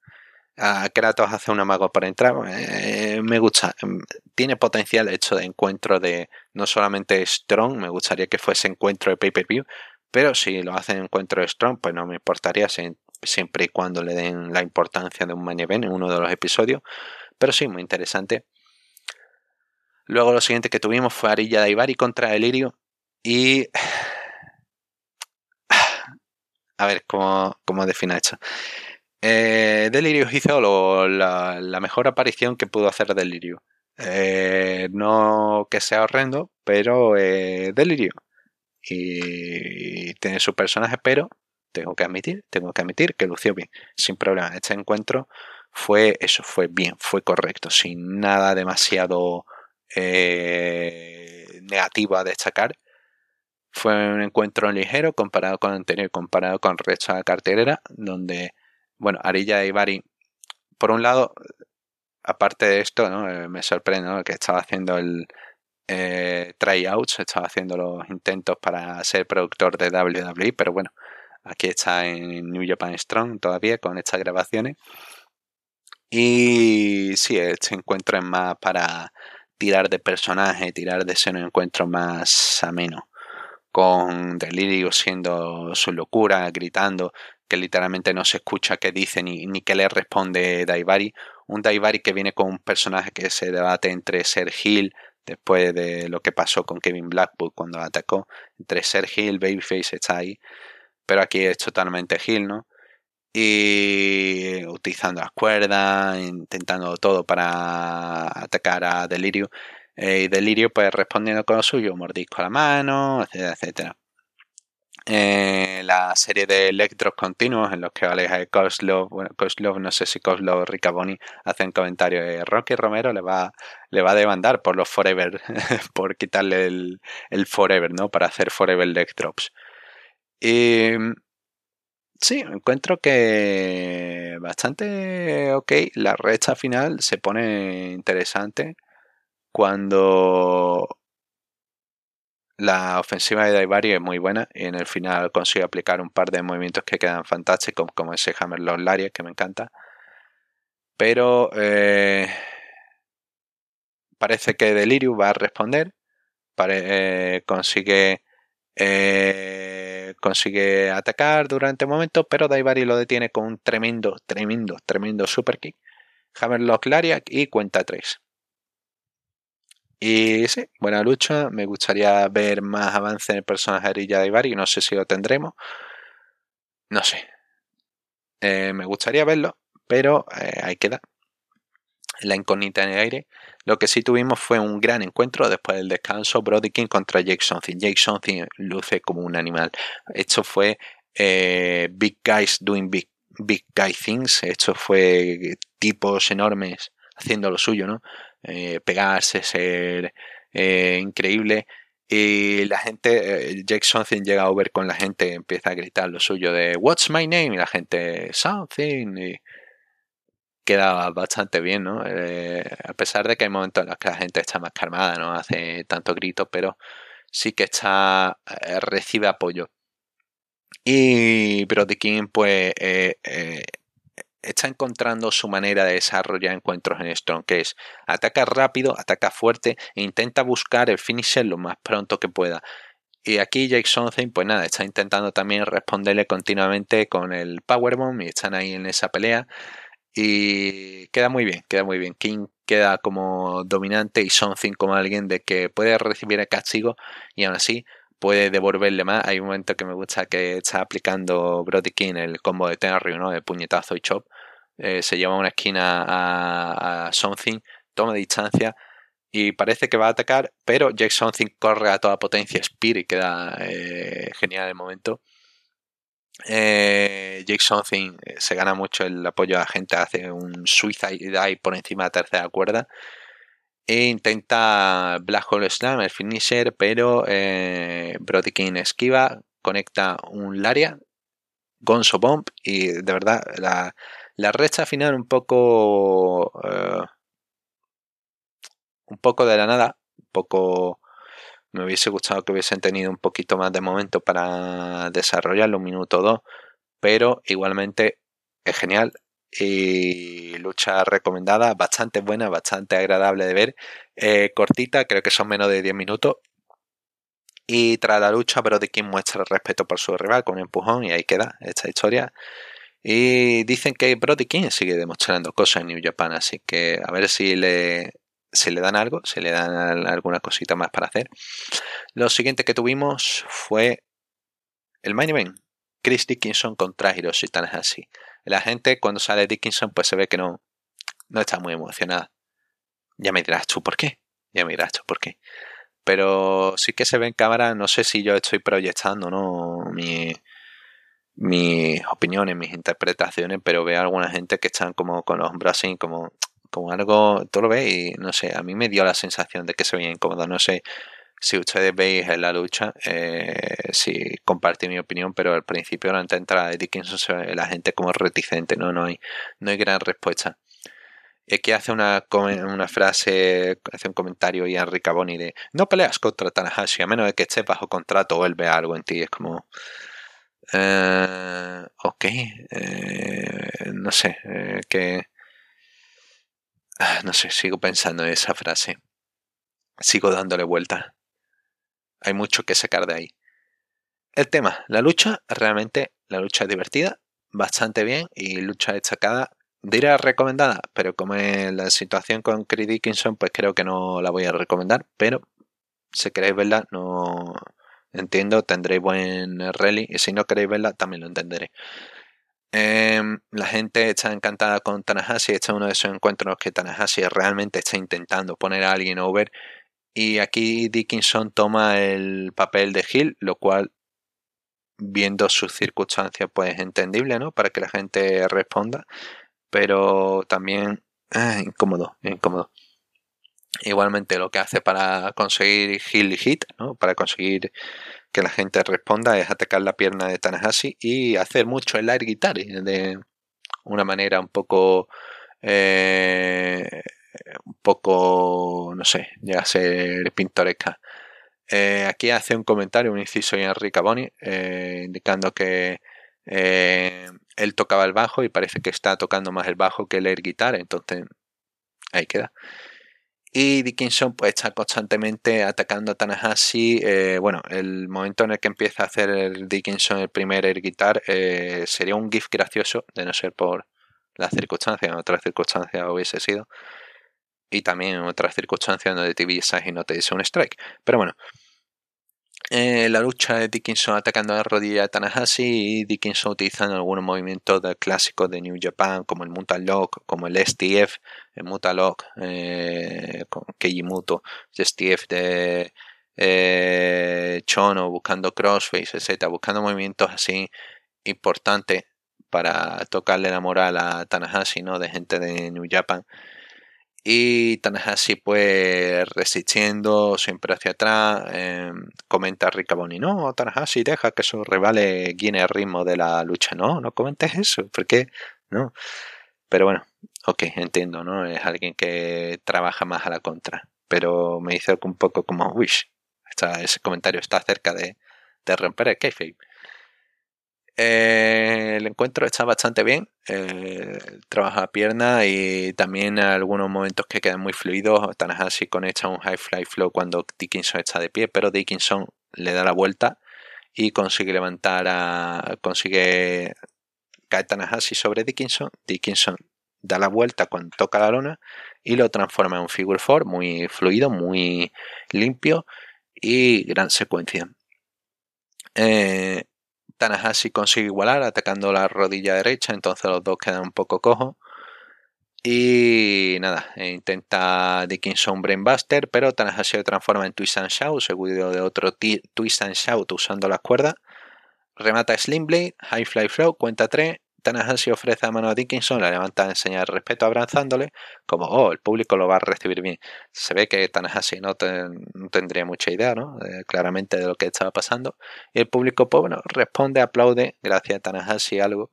Kratos hace un amago para entrar. Eh, me gusta. Em, tiene potencial hecho de encuentro de no solamente Strong, me gustaría que fuese encuentro de pay-per-view, pero si lo hacen encuentro de Strong, pues no me importaría siempre y cuando le den la importancia de un main event en uno de los episodios. Pero sí, muy interesante. Luego lo siguiente que tuvimos fue Arilla Daivari contra Delirio. Y. A ver, ¿cómo, cómo defino esto? Eh, Delirio hizo la, mejor aparición que pudo hacer Delirio. Eh, no que sea horrendo, pero eh, Delirio. Y tiene su personaje, pero tengo que admitir, tengo que admitir que lució bien, sin problema. Este encuentro fue eso, fue bien, fue correcto, sin nada demasiado negativo a destacar. Fue un encuentro ligero comparado con anterior, comparado con resto de la cartelera, donde bueno, Arilla y Bari, por un lado, aparte de esto. Eh, me sorprende que estaba haciendo el eh, tryouts, estaba haciendo los intentos para ser productor de WWE, pero bueno, aquí está en New Japan Strong todavía con estas grabaciones. Y sí, este encuentro es más para tirar de personaje, tirar de ser encuentro más ameno. Con Delirio siendo su locura, gritando que literalmente no se escucha qué dice ni, ni qué le responde Daivari. Un Daivari que viene con un personaje que se debate entre ser Hill, después de lo que pasó con Kevin Blackwood cuando atacó, entre ser Hill, Babyface está ahí, pero aquí es totalmente Hill, ¿no? Y utilizando las cuerdas, intentando todo para atacar a Delirio. Eh, y Delirio pues respondiendo con lo suyo, mordisco a la mano, etcétera, etcétera. Eh, la serie de electros continuos en los que aleja de Kozlov, bueno, no sé si Kozlov o Ricaboni hacen comentarios de Rocky Romero le va, le va a demandar por los Forever, por quitarle el, el, Forever, ¿no? Para hacer Forever Electrops. Y sí, encuentro que bastante ok. La recta final se pone interesante cuando la ofensiva de Daivari es muy buena y en el final consigue aplicar un par de movimientos que quedan fantásticos, como ese Hammerlock Lariat que me encanta. Pero eh, parece que Delirium va a responder. Eh, consigue, eh, consigue atacar durante un momento, pero Daivari lo detiene con un tremendo, tremendo, tremendo super kick. Hammerlock Lariat y cuenta 3. Y sí, buena lucha. Me gustaría ver más avance en el personaje de Ibarri. No sé si lo tendremos. No sé. Eh, me gustaría verlo, pero eh, ahí queda. La incógnita en el aire. Lo que sí tuvimos fue un gran encuentro después del descanso. Brody King contra Jake Something. Jake Something luce como un animal. Esto fue eh, Big Guys Doing Big, big Guy Things. Esto fue tipos enormes haciendo lo suyo, ¿no? Eh, pegarse, ser eh, increíble. Y la gente, Jake Something llega a ver con la gente, empieza a gritar lo suyo de What's my name? Y la gente, Something. Queda bastante bien, ¿no? a pesar de que hay momentos en los que la gente está más calmada, no hace tanto grito, pero sí que está, recibe apoyo. Y Brody King, pues, está encontrando su manera de desarrollar encuentros en Strong, que es ataca rápido, ataca fuerte e intenta buscar el finisher lo más pronto que pueda. Y aquí Jake Something, pues nada, está intentando también responderle continuamente con el Powerbomb y están ahí en esa pelea. Y queda muy bien, queda muy bien. King queda como dominante y Something como alguien de que puede recibir el castigo y aún así puede devolverle más. Hay un momento que me gusta que está aplicando Brody King el combo de Tenry, ¿no? De puñetazo y chop. Eh, se lleva a una esquina a, Something, toma distancia y parece que va a atacar, pero Jake Something corre a toda potencia, Spear queda eh, genial el momento. Eh, Jake Something se gana mucho el apoyo de la gente, hace un suicide dive por encima de la tercera cuerda E intenta Black Hole Slam, el finisher, pero eh, Brody King esquiva, conecta un Laria, Gonzo Bomb y de verdad la, la recha final un poco... Eh, un poco de la nada, un poco... Me hubiese gustado que hubiesen tenido un poquito más de momento para desarrollarlo, un minuto o dos, pero igualmente es genial y lucha recomendada, bastante buena, bastante agradable de ver, eh, cortita, creo que son menos de 10 minutos. Y tras la lucha, Brody muestra respeto por su rival con un empujón y ahí queda esta historia. Y dicen que Brody King sigue demostrando cosas en New Japan, así que a ver si le, si le dan algo, si le dan alguna cosita más para hacer. Lo siguiente que tuvimos fue el main event. Chris Dickinson contra Hiroshi Tanahashi. La gente cuando sale Dickinson pues se ve que no, no está muy emocionada. Ya me dirás tú por qué. Ya me dirás tú por qué. Pero sí que se ve en cámara, no sé si yo estoy proyectando ¿no? mi, mis opiniones, mis interpretaciones, pero veo a alguna gente que están como con los hombros así, como, como algo, ves y no sé, a mí me dio la sensación de que se veía incómodo, no sé si ustedes veis en la lucha, eh, si compartí mi opinión, pero al principio, durante la entrada de Dickinson, la gente como reticente, no, no hay, no hay gran respuesta. Y aquí hace una, una frase, hace un comentario y Enrique Caboni de no peleas contra Tanahashi a menos de que estés bajo contrato o él algo en ti. Es como, eh, ok, eh, no sé, eh, que... Ah, no sé, sigo pensando en esa frase. Sigo dándole vuelta. Hay mucho que sacar de ahí. El tema, la lucha, realmente la lucha es divertida, bastante bien y lucha destacada. Diré recomendada, pero como es la situación con Chris Dickinson, pues creo que no la voy a recomendar, pero si queréis verla, no entiendo, tendréis buen rally y si no queréis verla, también lo entenderé. Em, la gente está encantada con Tanahashi. Este es uno de esos encuentros que Tanahashi realmente está intentando poner a alguien over y aquí Dickinson toma el papel de Hill, lo cual, viendo sus circunstancias, pues es entendible, ¿no? Para que la gente responda, pero también eh, incómodo, incómodo. Igualmente lo que hace para conseguir Hill y Hit, ¿no? Para conseguir que la gente responda es atacar la pierna de Tanahashi y hacer mucho el air guitar de una manera un poco eh, un poco, no sé, llega a ser pintoresca. Eh, aquí hace un comentario, un inciso de Enrique Boni, eh, indicando que eh, él tocaba el bajo y parece que está tocando más el bajo que el air guitar, entonces ahí queda. Y Dickinson pues está constantemente atacando a Tanahashi. bueno, el momento en el que empieza a hacer el Dickinson el primer air guitar sería un gif gracioso, de no ser por las circunstancias, en otras circunstancias hubiese sido y también en otras circunstancias donde te visas y no te dice un strike. Pero bueno, eh, la lucha de Dickinson atacando la rodilla de Tanahashi y Dickinson utilizando algunos movimientos clásicos de New Japan como el Mutal Lock, como el STF, el Mutal Lock, eh, con Keiji STF de eh, Chono buscando crossface, etc. Buscando movimientos así importantes para tocarle la moral a Tanahashi, ¿no? De gente de New Japan. Y Tanahashi pues resistiendo siempre hacia atrás. Eh, comenta Riccaboni, no, Tanahashi deja que su rivales guíen el ritmo de la lucha. No, no comentes eso, porque no. Pero bueno, ok, entiendo, ¿no? Es alguien que trabaja más a la contra. Pero me dice un poco como, wish, ese comentario está cerca de, de romper el kayfabe. Eh, el encuentro está bastante bien. Eh, trabaja pierna y también algunos momentos que quedan muy fluidos. Tanahashi conecta un high fly flow cuando Dickinson está de pie, pero Dickinson le da la vuelta y consigue levantar a. consigue caer Tanahashi sobre Dickinson. Dickinson da la vuelta cuando toca la lona y lo transforma en un figure four muy fluido, muy limpio y gran secuencia. Eh, Tanahashi consigue igualar atacando la rodilla derecha, entonces los dos quedan un poco cojos. Y nada, e intenta Dickinson Brainbuster, pero Tanahashi se transforma en Twist and Shout, seguido de otro Twist and Shout usando las cuerdas. Remata Slim Blade, High Fly Flow, cuenta 3, Tanahashi ofrece a mano a Dickinson, la levanta a enseñar respeto abrazándole, como, oh, el público lo va a recibir bien. Se ve que Tanahashi no, tendría mucha idea, ¿no? Eh, claramente de lo que estaba pasando. Y el público, pues bueno, responde, aplaude, gracias a Tanahashi algo,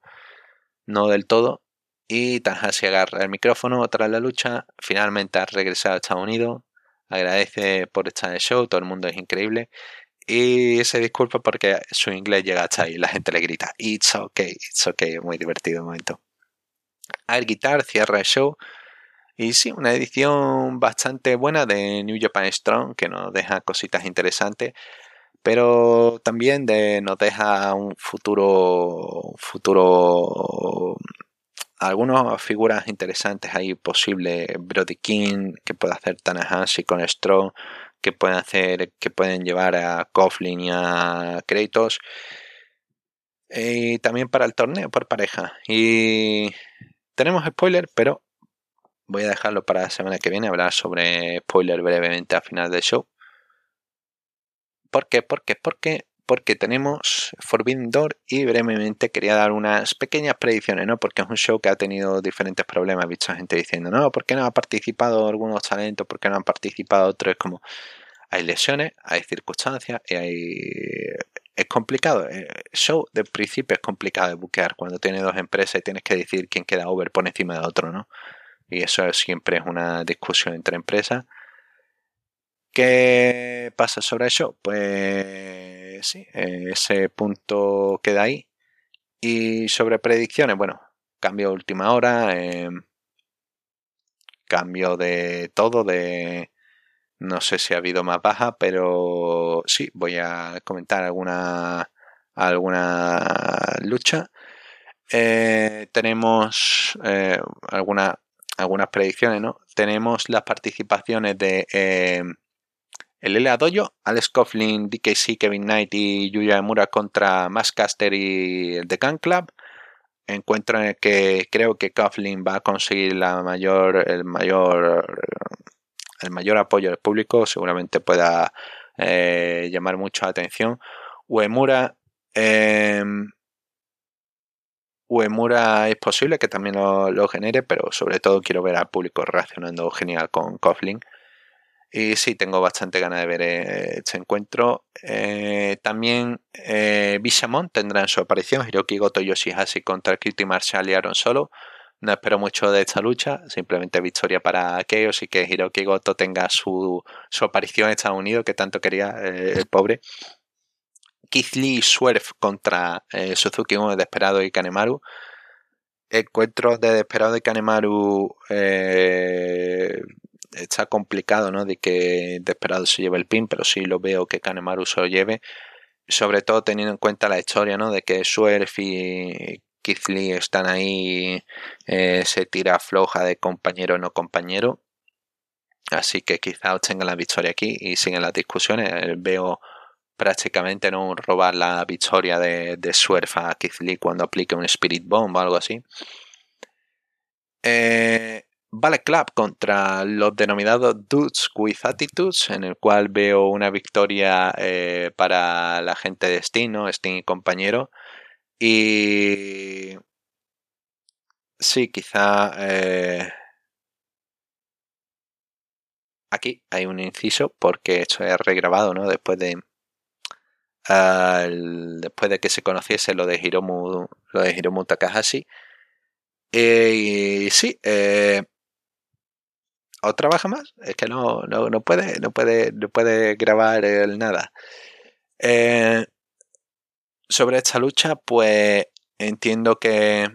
no del todo. Y Tanahashi agarra el micrófono tras la lucha, finalmente ha regresado a Estados Unidos, agradece por estar en el show, todo el mundo es increíble y se disculpa porque su inglés llega hasta ahí. La gente le grita, It's okay, it's okay. Muy divertido el momento. Air Guitar cierra el show. Y sí, una edición bastante buena de New Japan Strong que nos deja cositas interesantes. Pero también de, nos deja un futuro. futuro. Algunas figuras interesantes ahí posible. Brody King, que puede hacer Tanahashi con Strong que pueden hacer, que pueden llevar a Coughlin y a Kratos. Y también para el torneo por pareja. Y tenemos spoiler, pero voy a dejarlo para la semana que viene, hablar sobre spoiler brevemente al final del show. ¿Por qué? ¿Por qué? Porque, porque tenemos Forbidden Door y brevemente quería dar unas pequeñas predicciones, ¿no? Porque es un show que ha tenido diferentes problemas. He visto gente diciendo, no, ¿por qué no ha participado algunos talentos? ¿Por qué no han participado otros? Es como, hay lesiones, hay circunstancias y hay... Es complicado. El eh, show de principio es complicado de buquear cuando tienes dos empresas y tienes que decir quién queda over por encima de otro, ¿no? Y eso siempre es una discusión entre empresas. ¿Qué pasa sobre eso? Pues sí, ese punto queda ahí. Y sobre predicciones, bueno, cambio última hora, em, cambio de todo, de no sé si ha habido más baja, pero sí, voy a comentar alguna, alguna lucha. Eh, tenemos eh, alguna, algunas predicciones, ¿no? Tenemos las participaciones de eh, el L.A. Dojo, Alex Coughlin, DKC, Kevin Knight y Yuya Mura contra Mascaster y el The Gun Club. Encuentro en el que creo que Coughlin va a conseguir la mayor, el mayor el mayor apoyo del público, seguramente pueda eh, llamar mucho la atención. Uemura, em, Uemura es posible que también lo, genere, pero sobre todo quiero ver al público reaccionando genial con Coughlin. Y sí, tengo bastante ganas de ver eh, este encuentro. Eh, también eh, Bishamon tendrá en su aparición Hiroki Goto Yoshihashi contra Kitty Marshall y Aaron Solo. No espero mucho de esta lucha, simplemente victoria para Chaos y que Hiroki Goto tenga su, aparición en Estados Unidos, que tanto quería eh, el pobre. Keith Lee Swerve contra Suzuki 1 de Desperado y Kanemaru. Encuentro de Desperado y Kanemaru eh, está complicado, ¿no? De que Desperado se lleve el pin, pero sí lo veo que Kanemaru se lo lleve. Sobre todo teniendo en cuenta la historia, ¿no? De que Swerve y Keith Lee están ahí, eh, se tira floja de compañero o no compañero. Así que quizá obtengan la victoria aquí y siguen las discusiones. Eh, veo prácticamente no robar la victoria de, de Swerve a Keith cuando aplique un Spirit Bomb o algo así. Eh, Ballet Club contra los denominados Dudes with Attitudes, en el cual veo una victoria eh, para la gente de Steam, ¿no? Steam y compañero. Y sí, quizá eh, aquí hay un inciso porque esto es regrabado, ¿no? Después de después de que se conociese lo de Hiromu, lo de Hiromu Takahashi. y sí, eh, o trabaja más, es que no, no, no, puede, no puede, no puede grabar el nada. Eh, sobre esta lucha, pues entiendo que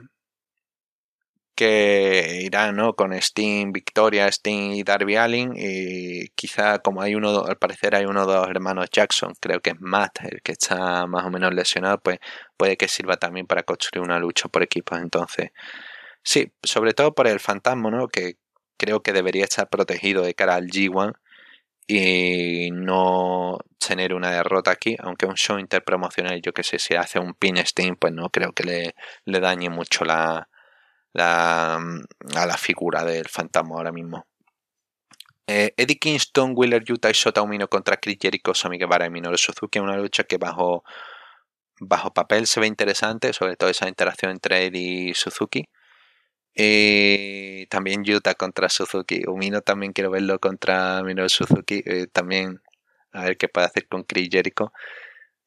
que irá ¿no? con Steam, Victoria, Steam y Darby Allin y quizá como hay uno, al parecer hay uno de los hermanos Jackson, creo que es Matt el que está más o menos lesionado, pues puede que sirva también para construir una lucha por equipos, entonces sí, sobre todo por el fantasma, ¿no? que creo que debería estar protegido de cara al G1 y no tener una derrota aquí, aunque un show interpromocional, yo que sé, si hace un pin Steam, pues no creo que le, le dañe mucho la, la, a la figura del fantasma ahora mismo. Eh, Eddie Kingston, Wheeler Utah y Sota Umino contra Chris Jericho, Sami Guevara y Minoru Suzuki, una lucha que bajo bajo papel se ve interesante, sobre todo esa interacción entre él y Suzuki. Y también Yuta contra Suzuki. Umino también quiero verlo contra Minoru Suzuki. Eh, también a ver qué puede hacer con Chris Jericho.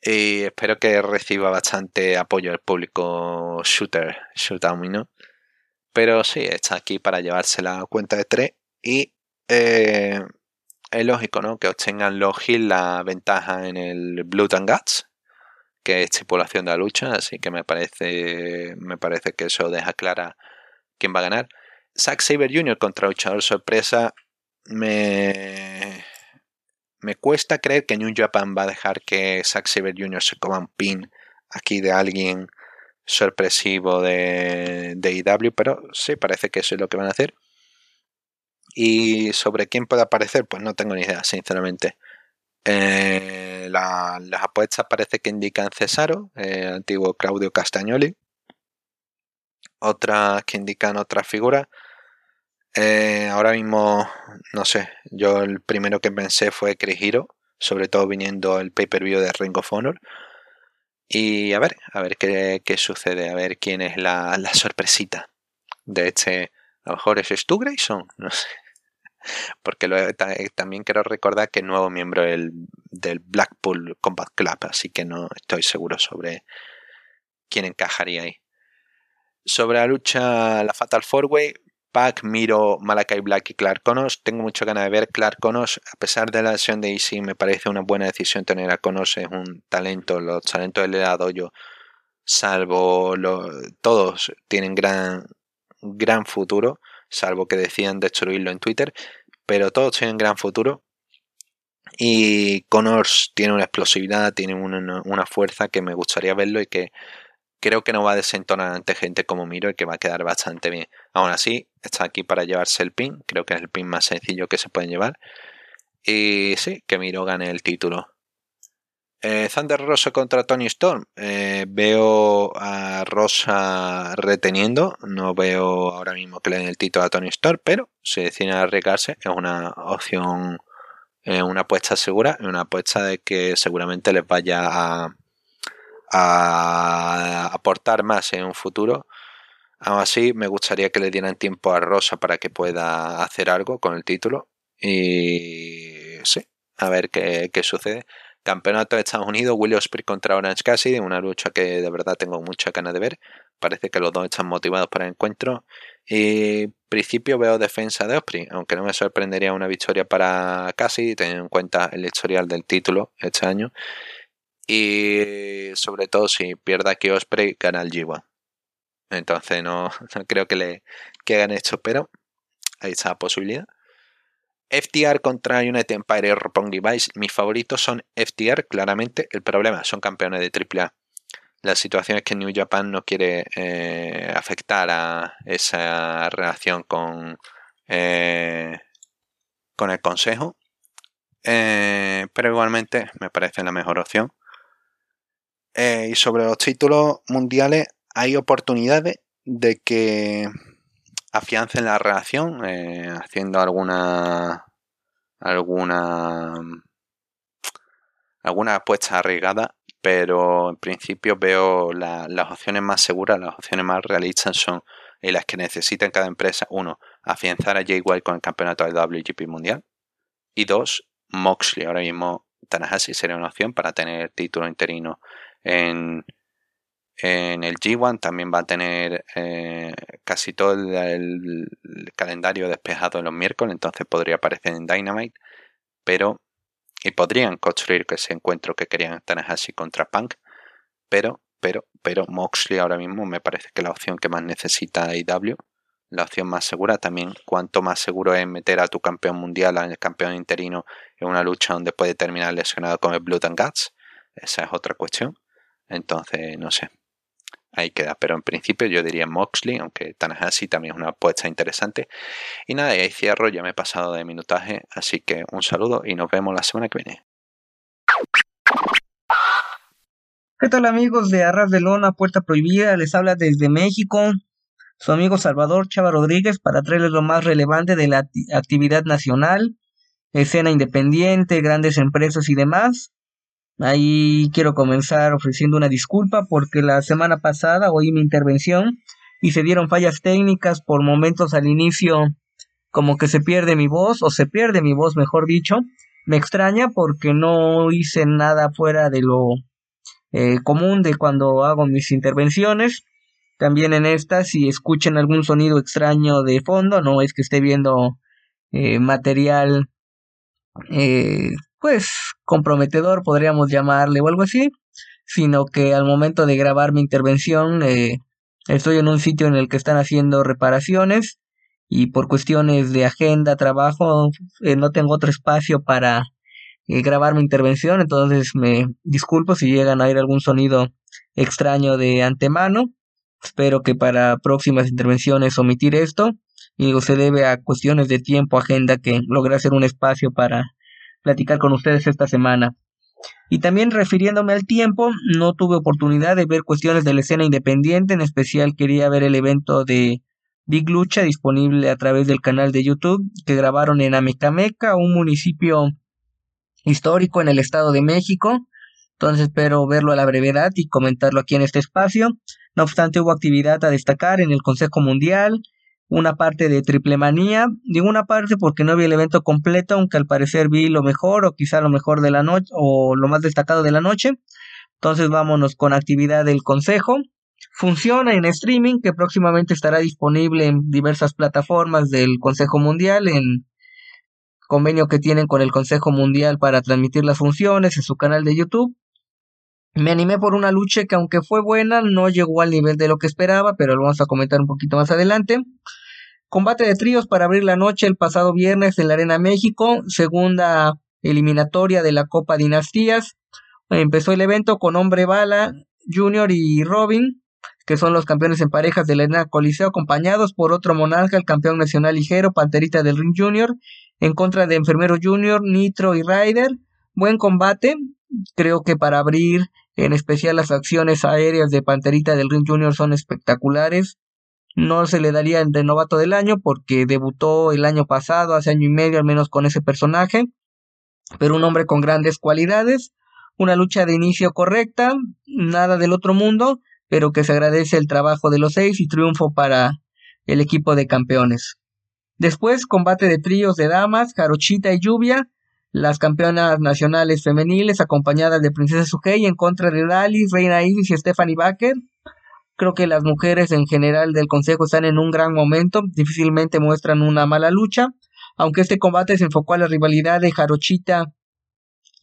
Y espero que reciba bastante apoyo del público shooter, shooter Umino. Pero sí, está aquí para llevarse la cuenta de 3 y eh, es lógico, ¿no? Que obtengan los Hill la ventaja en el Blood and Guts, que es estipulación de la lucha, así que me parece, me parece que eso deja clara quién va a ganar. Zack Saber Jr. contra luchador sorpresa, me, me cuesta creer que New Japan va a dejar que Zack Saber Jr. se coma un pin aquí de alguien sorpresivo de, de IW, pero sí, parece que eso es lo que van a hacer. Y sobre quién puede aparecer, pues no tengo ni idea, sinceramente. Eh, las apuestas parece que indican Cesaro, eh, antiguo Claudio Castagnoli. Otras que indican otra figura. Eh, ahora mismo, no sé, yo el primero que pensé fue Chris Hero, sobre todo viniendo el pay-per-view de Ring of Honor. Y a ver, a ver qué, sucede, a ver quién es la, la sorpresita de este. A lo mejor es Stu Grayson, no sé porque eh, también quiero recordar que es nuevo miembro del, Blackpool Combat Club, así que no estoy seguro sobre quién encajaría ahí. Sobre la lucha, la Fatal Four Way, Pac, Miro, Malakai Black y Clark Connors. Tengo mucho ganas de ver Clark Connors. A pesar de la lesión de Easy, me parece una buena decisión tener a Connors. Es un talento. Los talentos del yo salvo todos, tienen gran, gran futuro salvo que decían destruirlo en Twitter, pero todos tienen gran futuro. Y Connors tiene una explosividad, tiene una, fuerza que me gustaría verlo y que creo que no va a desentonar ante gente como Miro y que va a quedar bastante bien. Aún así, está aquí para llevarse el pin, creo que es el pin más sencillo que se pueden llevar. Y sí, que Miro gane el título. Eh, Thunder Rosa contra Tony Storm. Eh, veo a Rosa reteniendo. No veo ahora mismo que le den el título a Tony Storm, pero si deciden arriesgarse, es una opción, eh, una apuesta segura, una apuesta de que seguramente les vaya a, a aportar más en un futuro. Aún así, me gustaría que le dieran tiempo a Rosa para que pueda hacer algo con el título. Y sí, a ver qué, qué sucede. Campeonato de Estados Unidos, William Ospreay contra Orange Cassidy, una lucha que de verdad tengo mucha ganas de ver. Parece que los dos están motivados para el encuentro. Y principio veo defensa de Osprey, aunque no me sorprendería una victoria para Cassidy, teniendo en cuenta el historial del título este año. Y sobre todo si pierda aquí Osprey, gana el G1. Entonces no, creo que le que hagan esto, pero ahí está la posibilidad. FTR contra United Empire y Roppongi Vice. Mis favoritos son FTR, claramente. El problema son campeones de AAA. La situación es que New Japan no quiere eh, afectar a esa relación con, eh, con el consejo. Eh, pero igualmente me parece la mejor opción. Y sobre los títulos mundiales, hay oportunidades de que afiancen la relación eh, haciendo alguna alguna alguna apuesta arriesgada pero en principio veo las opciones más seguras las opciones más realistas son las que necesita cada empresa uno afianzar a Jay White con el campeonato del WGP mundial y dos Moxley. Ahora mismo Tanahashi sería una opción para tener título interino en el G1 también va a tener eh, casi todo el, calendario despejado los miércoles, entonces podría aparecer en Dynamite, pero y podrían construir ese encuentro que querían así contra Punk, pero, pero, pero Moxley ahora mismo me parece que la opción que más necesita IW, la opción más segura también, cuanto más seguro es meter a tu campeón mundial, al campeón interino en una lucha donde puede terminar lesionado con el Blood and Guts, esa es otra cuestión. Entonces, no sé, ahí queda. Pero en principio yo diría Moxley, aunque Tanahashi también es una apuesta interesante. Y nada, y ahí cierro, ya me he pasado de minutaje, así que un saludo y nos vemos la semana que viene. ¿Qué tal amigos de Arras de Lona, Puerta Prohibida? Les habla desde México su amigo Salvador Chava Rodríguez para traerles lo más relevante de la actividad nacional, escena independiente, grandes empresas y demás. Ahí quiero comenzar ofreciendo una disculpa porque la semana pasada oí mi intervención y se dieron fallas técnicas por momentos al inicio como que se pierde mi voz o se pierde mi voz mejor dicho. Me extraña porque no hice nada fuera de lo eh, común de cuando hago mis intervenciones. También en esta, si escuchen algún sonido extraño de fondo, no es que esté viendo eh, material eh, pues comprometedor podríamos llamarle o algo así, sino que al momento de grabar mi intervención eh, estoy en un sitio en el que están haciendo reparaciones y por cuestiones de agenda, trabajo, eh, no tengo otro espacio para eh, grabar mi intervención, entonces me disculpo si llegan a oír algún sonido extraño de antemano. Espero que para próximas intervenciones omitir esto. Y se debe a cuestiones de tiempo, agenda, que logré hacer un espacio para platicar con ustedes esta semana. Y también refiriéndome al tiempo, no tuve oportunidad de ver cuestiones de la escena independiente, en especial quería ver el evento de Big Lucha disponible a través del canal de YouTube que grabaron en Amecameca, un municipio histórico en el Estado de México. Entonces espero verlo a la brevedad y comentarlo aquí en este espacio. No obstante, hubo actividad a destacar en el Consejo Mundial, una parte de triple manía. Digo una parte porque no vi el evento completo, aunque al parecer vi lo mejor o quizá lo mejor de la noche o lo más destacado de la noche. Entonces vámonos con actividad del consejo. Funciona en streaming que próximamente estará disponible en diversas plataformas del Consejo Mundial en convenio que tienen con el Consejo Mundial para transmitir las funciones en su canal de YouTube. Me animé por una lucha que aunque fue buena, no llegó al nivel de lo que esperaba, pero lo vamos a comentar un poquito más adelante. Combate de tríos para abrir la noche el pasado viernes en la Arena México, segunda eliminatoria de la Copa Dinastías. Empezó el evento con Hombre Bala, Junior y Robin, que son los campeones en parejas de la Arena Coliseo, acompañados por otro monarca, el campeón nacional ligero, Panterita del Ring Junior, en contra de Enfermero Junior, Nitro y Ryder. Buen combate, creo que para abrir en especial las acciones aéreas de Panterita del Ring Junior son espectaculares. No se le daría el de novato del año porque debutó el año pasado, hace año y medio al menos con ese personaje, pero un hombre con grandes cualidades, una lucha de inicio correcta, nada del otro mundo, pero que se agradece el trabajo de los seis y triunfo para el equipo de campeones. Después, combate de tríos de damas, Jarochita y Lluvia, las campeonas nacionales femeniles acompañadas de Princesa Sugei en contra de Dalis, Reina Isis y Stephanie Baker. Creo que las mujeres en general del consejo están en un gran momento, difícilmente muestran una mala lucha, aunque este combate se enfocó a la rivalidad de Jarochita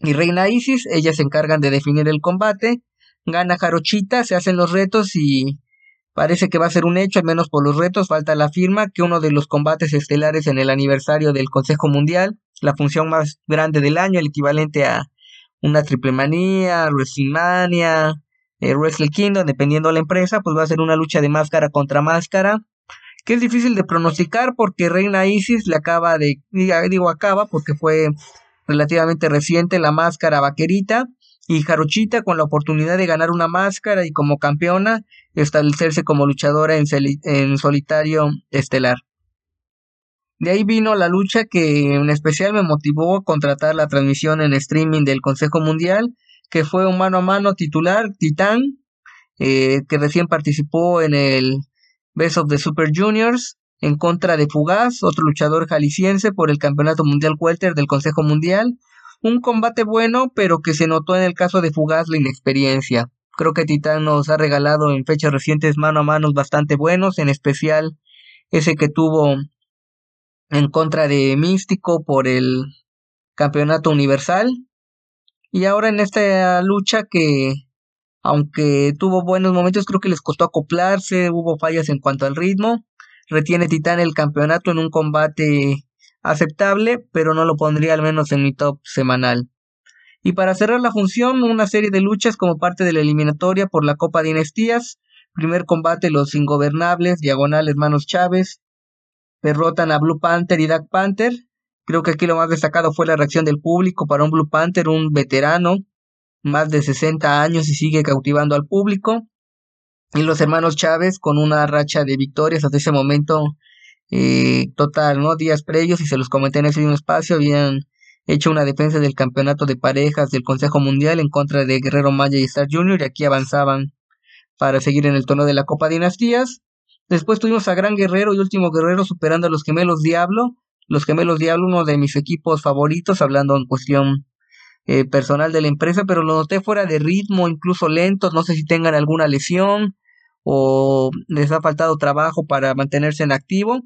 y Reina Isis, ellas se encargan de definir el combate, gana Jarochita, se hacen los retos y Parece que va a ser un hecho, al menos por los retos, falta la firma que uno de los combates estelares en el aniversario del Consejo Mundial, la función más grande del año, el equivalente a una triple manía, WrestleMania, eh, Wrestle Kingdom, dependiendo de la empresa, pues va a ser una lucha de máscara contra máscara, que es difícil de pronosticar porque Reina Isis le acaba de, digo acaba porque fue relativamente reciente la máscara vaquerita, y Jarochita con la oportunidad de ganar una máscara y como campeona establecerse como luchadora en, solitario estelar. De ahí vino la lucha que en especial me motivó a contratar la transmisión en streaming del Consejo Mundial, que fue un mano a mano titular, Titán, eh, que recién participó en el Best of the Super Juniors, en contra de Fugaz, otro luchador jalisciense por el Campeonato Mundial Welter del Consejo Mundial. Un combate bueno, pero que se notó en el caso de Fugaz la inexperiencia. Creo que Titán nos ha regalado en fechas recientes mano a mano bastante buenos, en especial ese que tuvo en contra de Místico por el campeonato universal. Y ahora en esta lucha que, aunque tuvo buenos momentos, creo que les costó acoplarse, hubo fallas en cuanto al ritmo. Retiene Titán el campeonato en un combate aceptable, pero no lo pondría al menos en mi top semanal. Y para cerrar la función, una serie de luchas como parte de la eliminatoria por la Copa Dinastías. Primer combate, los ingobernables, diagonal hermanos Chávez, derrotan a Blue Panther y Dark Panther. Creo que aquí lo más destacado fue la reacción del público para un Blue Panther, un veterano, más de 60 años y sigue cautivando al público. Y los hermanos Chávez con una racha de victorias hasta ese momento eh, total, ¿no? Días previos, y se los comenté en ese mismo espacio, habían hecho una defensa del campeonato de parejas del Consejo Mundial en contra de Guerrero Maya y Star Junior y aquí avanzaban para seguir en el tono de la Copa Dinastías. Después tuvimos a Gran Guerrero y Último Guerrero superando a los Gemelos Diablo. Los Gemelos Diablo, uno de mis equipos favoritos, hablando en cuestión eh, personal de la empresa, pero lo noté fuera de ritmo, incluso lentos. No sé si tengan alguna lesión o les ha faltado trabajo para mantenerse en activo.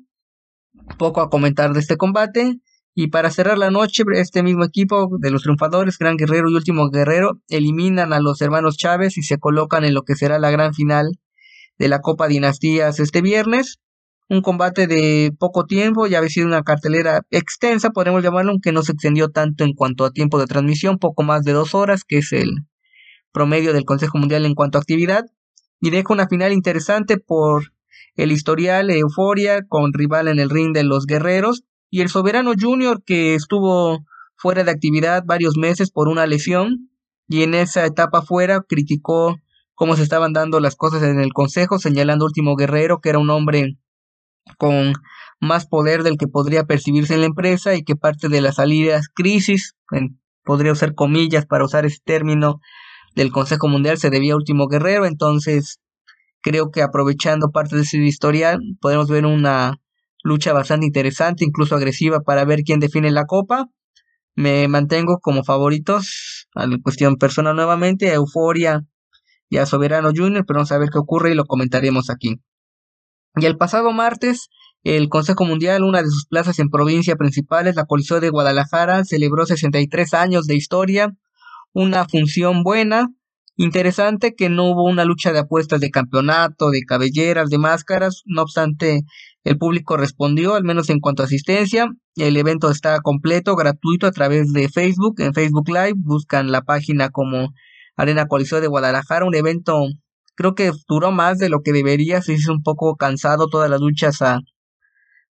Poco a comentar de este combate. Y para cerrar la noche, este mismo equipo de los triunfadores, Gran Guerrero y Último Guerrero, eliminan a los hermanos Chávez y se colocan en lo que será la gran final de la Copa Dinastías este viernes. Un combate de poco tiempo, ya había sido una cartelera extensa, podemos llamarlo, aunque no se extendió tanto en cuanto a tiempo de transmisión, poco más de dos horas, que es el promedio del Consejo Mundial en cuanto a actividad. Y deja una final interesante por el historial Euforia con rival en el ring de los guerreros y el Soberano Junior que estuvo fuera de actividad varios meses por una lesión y en esa etapa fuera criticó cómo se estaban dando las cosas en el consejo, señalando Último Guerrero que era un hombre con más poder del que podría percibirse en la empresa y que parte de las salidas crisis, podría usar comillas para usar ese término del Consejo Mundial, se debía a Último Guerrero, entonces creo que aprovechando parte de ese historial podemos ver una lucha bastante interesante, incluso agresiva para ver quién define la copa. Me mantengo como favoritos a la cuestión personal nuevamente, a Euforia y a Soberano Junior, pero vamos a ver qué ocurre y lo comentaremos aquí. Y el pasado martes, el Consejo Mundial, una de sus plazas en provincia principales, la Coliseo de Guadalajara, celebró 63 años de historia, una función buena, interesante que no hubo una lucha de apuestas de campeonato, de cabelleras, de máscaras, no obstante el público respondió, al menos en cuanto a asistencia. El evento está completo, gratuito a través de Facebook, en Facebook Live. Buscan la página como Arena Coliseo de Guadalajara. Un evento, creo que duró más de lo que debería. Se hizo un poco cansado todas las luchas a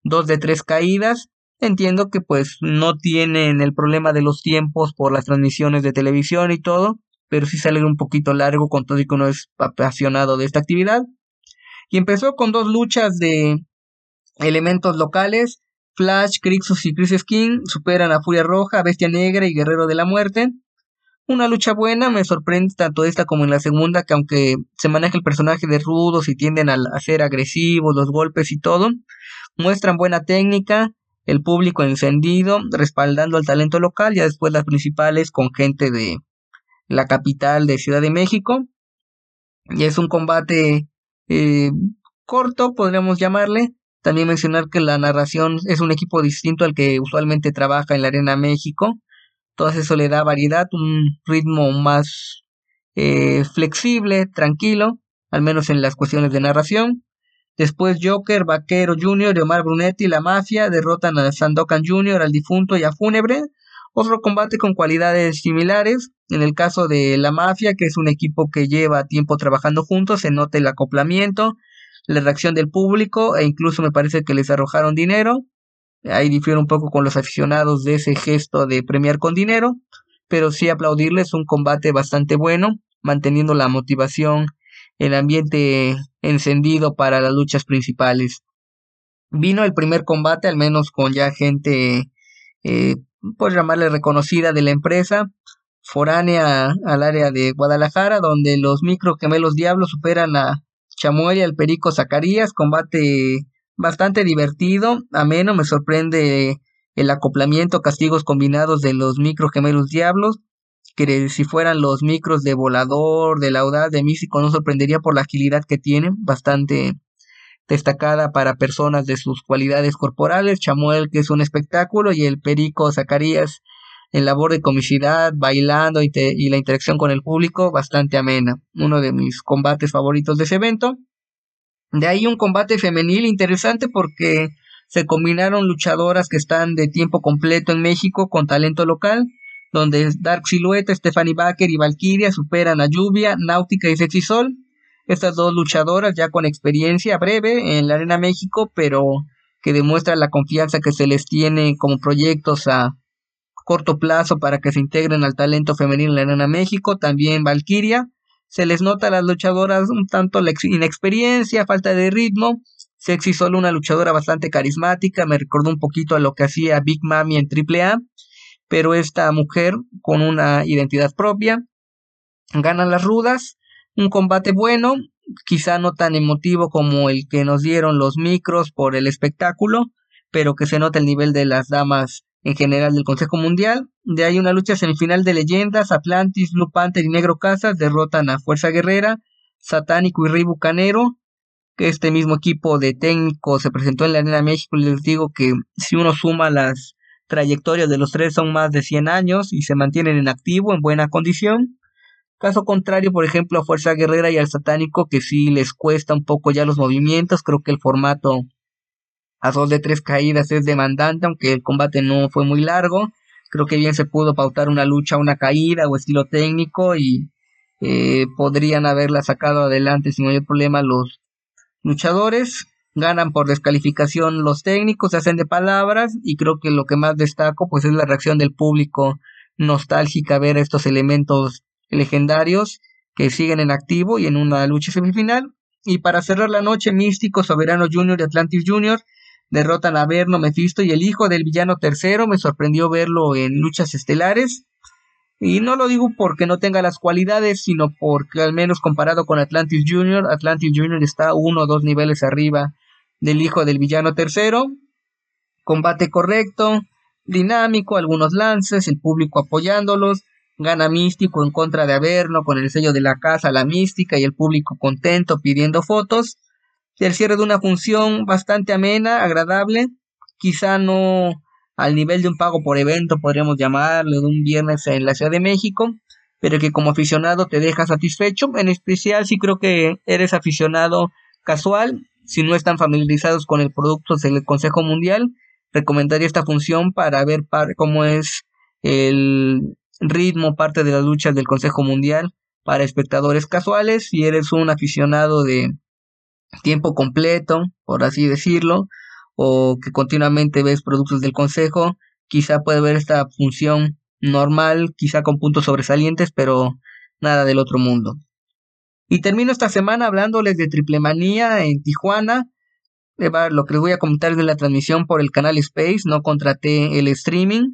dos de tres caídas. Entiendo que pues no tienen el problema de los tiempos por las transmisiones de televisión y todo, pero sí sale un poquito largo con todo y que uno es apasionado de esta actividad. Y empezó con dos luchas de Elementos locales, Flash, Crixus y Chris King superan a Furia Roja, Bestia Negra y Guerrero de la Muerte. Una lucha buena, me sorprende tanto esta como en la segunda, que aunque se maneja el personaje de rudos y tienden a, ser agresivos, los golpes y todo, muestran buena técnica, el público encendido, respaldando al talento local, ya después las principales con gente de la capital de Ciudad de México. Y es un combate eh, corto, podríamos llamarle, también mencionar que la narración es un equipo distinto al que usualmente trabaja en la Arena México. Todo eso le da variedad, un ritmo más eh, flexible, tranquilo, al menos en las cuestiones de narración. Después Joker, Vaquero Jr. y Omar Brunetti, la mafia, derrotan a Sandokan Jr., al difunto y a Fúnebre. Otro combate con cualidades similares. En el caso de la mafia, que es un equipo que lleva tiempo trabajando juntos, se nota el acoplamiento, la reacción del público e incluso me parece que les arrojaron dinero. Ahí difiere un poco con los aficionados de ese gesto de premiar con dinero, pero sí aplaudirles un combate bastante bueno, manteniendo la motivación, el ambiente encendido para las luchas principales. Vino el primer combate, al menos con ya gente, eh, pues llamarle reconocida de la empresa, foránea al área de Guadalajara, donde los micro gemelos diablos superan a Chamuel y el Perico Zacarías, combate bastante divertido, ameno, me sorprende el acoplamiento, castigos combinados de los micro gemelos diablos, que si fueran los micros de volador, de la audaz, de místico, no sorprendería por la agilidad que tienen, bastante destacada para personas de sus cualidades corporales, Chamuel que es un espectáculo y el Perico Zacarías en labor de comicidad, bailando y, la interacción con el público bastante amena. Uno de mis combates favoritos de ese evento. De ahí un combate femenil interesante porque se combinaron luchadoras que están de tiempo completo en México con talento local, donde Dark Silhouette, Stephanie Baker y Valkyria superan a Lluvia, Náutica y Sexy Sol. Estas dos luchadoras ya con experiencia breve en la Arena México, pero que demuestran la confianza que se les tiene como proyectos a corto plazo para que se integren al talento femenino en la Arena México, también Valkyria. Se les nota a las luchadoras un tanto la inexperiencia, falta de ritmo. Sexy solo una luchadora bastante carismática, me recordó un poquito a lo que hacía Big Mami en AAA. pero esta mujer con una identidad propia gana las rudas, un combate bueno, quizá no tan emotivo como el que nos dieron los micros por el espectáculo, pero que se nota el nivel de las damas en general del Consejo Mundial. De ahí una lucha semifinal de leyendas, Atlantis, Blue Panther y Negro Casas derrotan a Fuerza Guerrera, Satánico y Rey Bucanero, este mismo equipo de técnicos se presentó en la Arena México y les digo que si uno suma las trayectorias de los tres son más de 100 años y se mantienen en activo, en buena condición. Caso contrario, por ejemplo, a Fuerza Guerrera y al Satánico, que sí les cuesta un poco ya los movimientos, creo que el formato a dos de tres caídas es demandante, aunque el combate no fue muy largo. Creo que bien se pudo pautar una lucha, una caída o estilo técnico y eh, podrían haberla sacado adelante sin mayor problema los luchadores. Ganan por descalificación los técnicos, se hacen de palabras y creo que lo que más destaco pues es la reacción del público nostálgica a ver estos elementos legendarios que siguen en activo y en una lucha semifinal. Y para cerrar la noche, Místico, Soberano Junior y Atlantis Junior derrotan a Verno, Mephisto y el hijo del villano tercero. Me sorprendió verlo en luchas estelares. Y no lo digo porque no tenga las cualidades, sino porque al menos comparado con Atlantis Junior, Atlantis Junior está uno o dos niveles arriba del hijo del villano tercero. Combate correcto, dinámico, algunos lances, el público apoyándolos. Gana Místico en contra de Averno con el sello de la casa, la mística y el público contento pidiendo fotos el cierre de una función bastante amena, agradable, quizá no al nivel de un pago por evento, podríamos llamarlo, de un viernes en la Ciudad de México, pero que como aficionado te deja satisfecho, en especial si creo que eres aficionado casual, si no están familiarizados con el producto del Consejo Mundial, recomendaría esta función para ver cómo es el ritmo, parte de las luchas del Consejo Mundial para espectadores casuales, si eres un aficionado de tiempo completo, por así decirlo, o que continuamente ves productos del consejo, quizá puede ver esta función normal, quizá con puntos sobresalientes, pero nada del otro mundo. Y termino esta semana hablándoles de Triple Manía en Tijuana. Lo que les voy a comentar es de la transmisión por el canal Space, no contraté el streaming.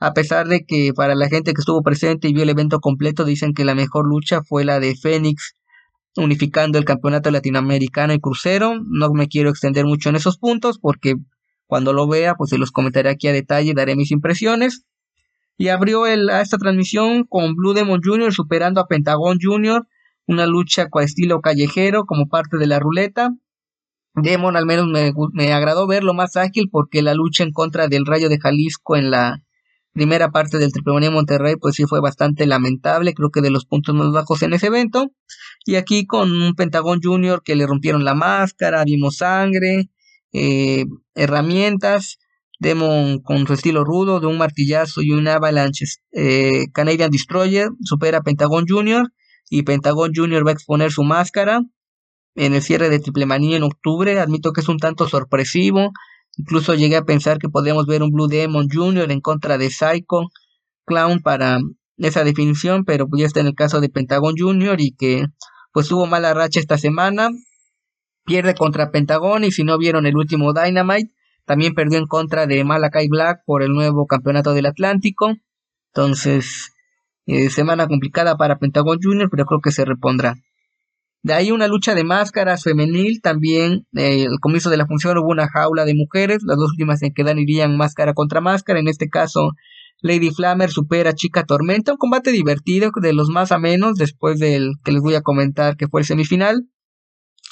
A pesar de que para la gente que estuvo presente y vio el evento completo dicen que la mejor lucha fue la de Fénix unificando el campeonato latinoamericano y crucero. No me quiero extender mucho en esos puntos porque cuando lo vea, pues se los comentaré aquí a detalle, daré mis impresiones. Y abrió el, a esta transmisión con Blue Demon Jr. superando a Pentagon Jr. Una lucha con estilo callejero como parte de la ruleta. Demon al menos me, me agradó verlo más ágil porque la lucha en contra del Rayo de Jalisco en la primera parte del Triple Manía Monterrey pues sí fue bastante lamentable, creo que de los puntos más bajos en ese evento. Y aquí con un Pentagón Junior que le rompieron la máscara, vimos sangre, eh, herramientas, Demon con su estilo rudo de un martillazo y un avalanche eh, Canadian Destroyer supera a Pentagón Junior y Pentagón Junior va a exponer su máscara en el cierre de Triple Manía en octubre. Admito que es un tanto sorpresivo. Incluso llegué a pensar que podríamos ver un Blue Demon Jr. en contra de Psycho Clown para esa definición, pero pues ya está en el caso de Pentagon Jr. y que pues tuvo mala racha esta semana. Pierde contra Pentagon y si no vieron el último Dynamite, también perdió en contra de Malakai Black por el nuevo campeonato del Atlántico. Entonces, eh, semana complicada para Pentagon Jr., pero creo que se repondrá. De ahí una lucha de máscaras femenil, también eh, al comienzo de la función hubo una jaula de mujeres, las dos últimas en quedan irían máscara contra máscara, en este caso Lady Flammer supera a Chica Tormenta, un combate divertido de los más a menos después del que les voy a comentar que fue el semifinal.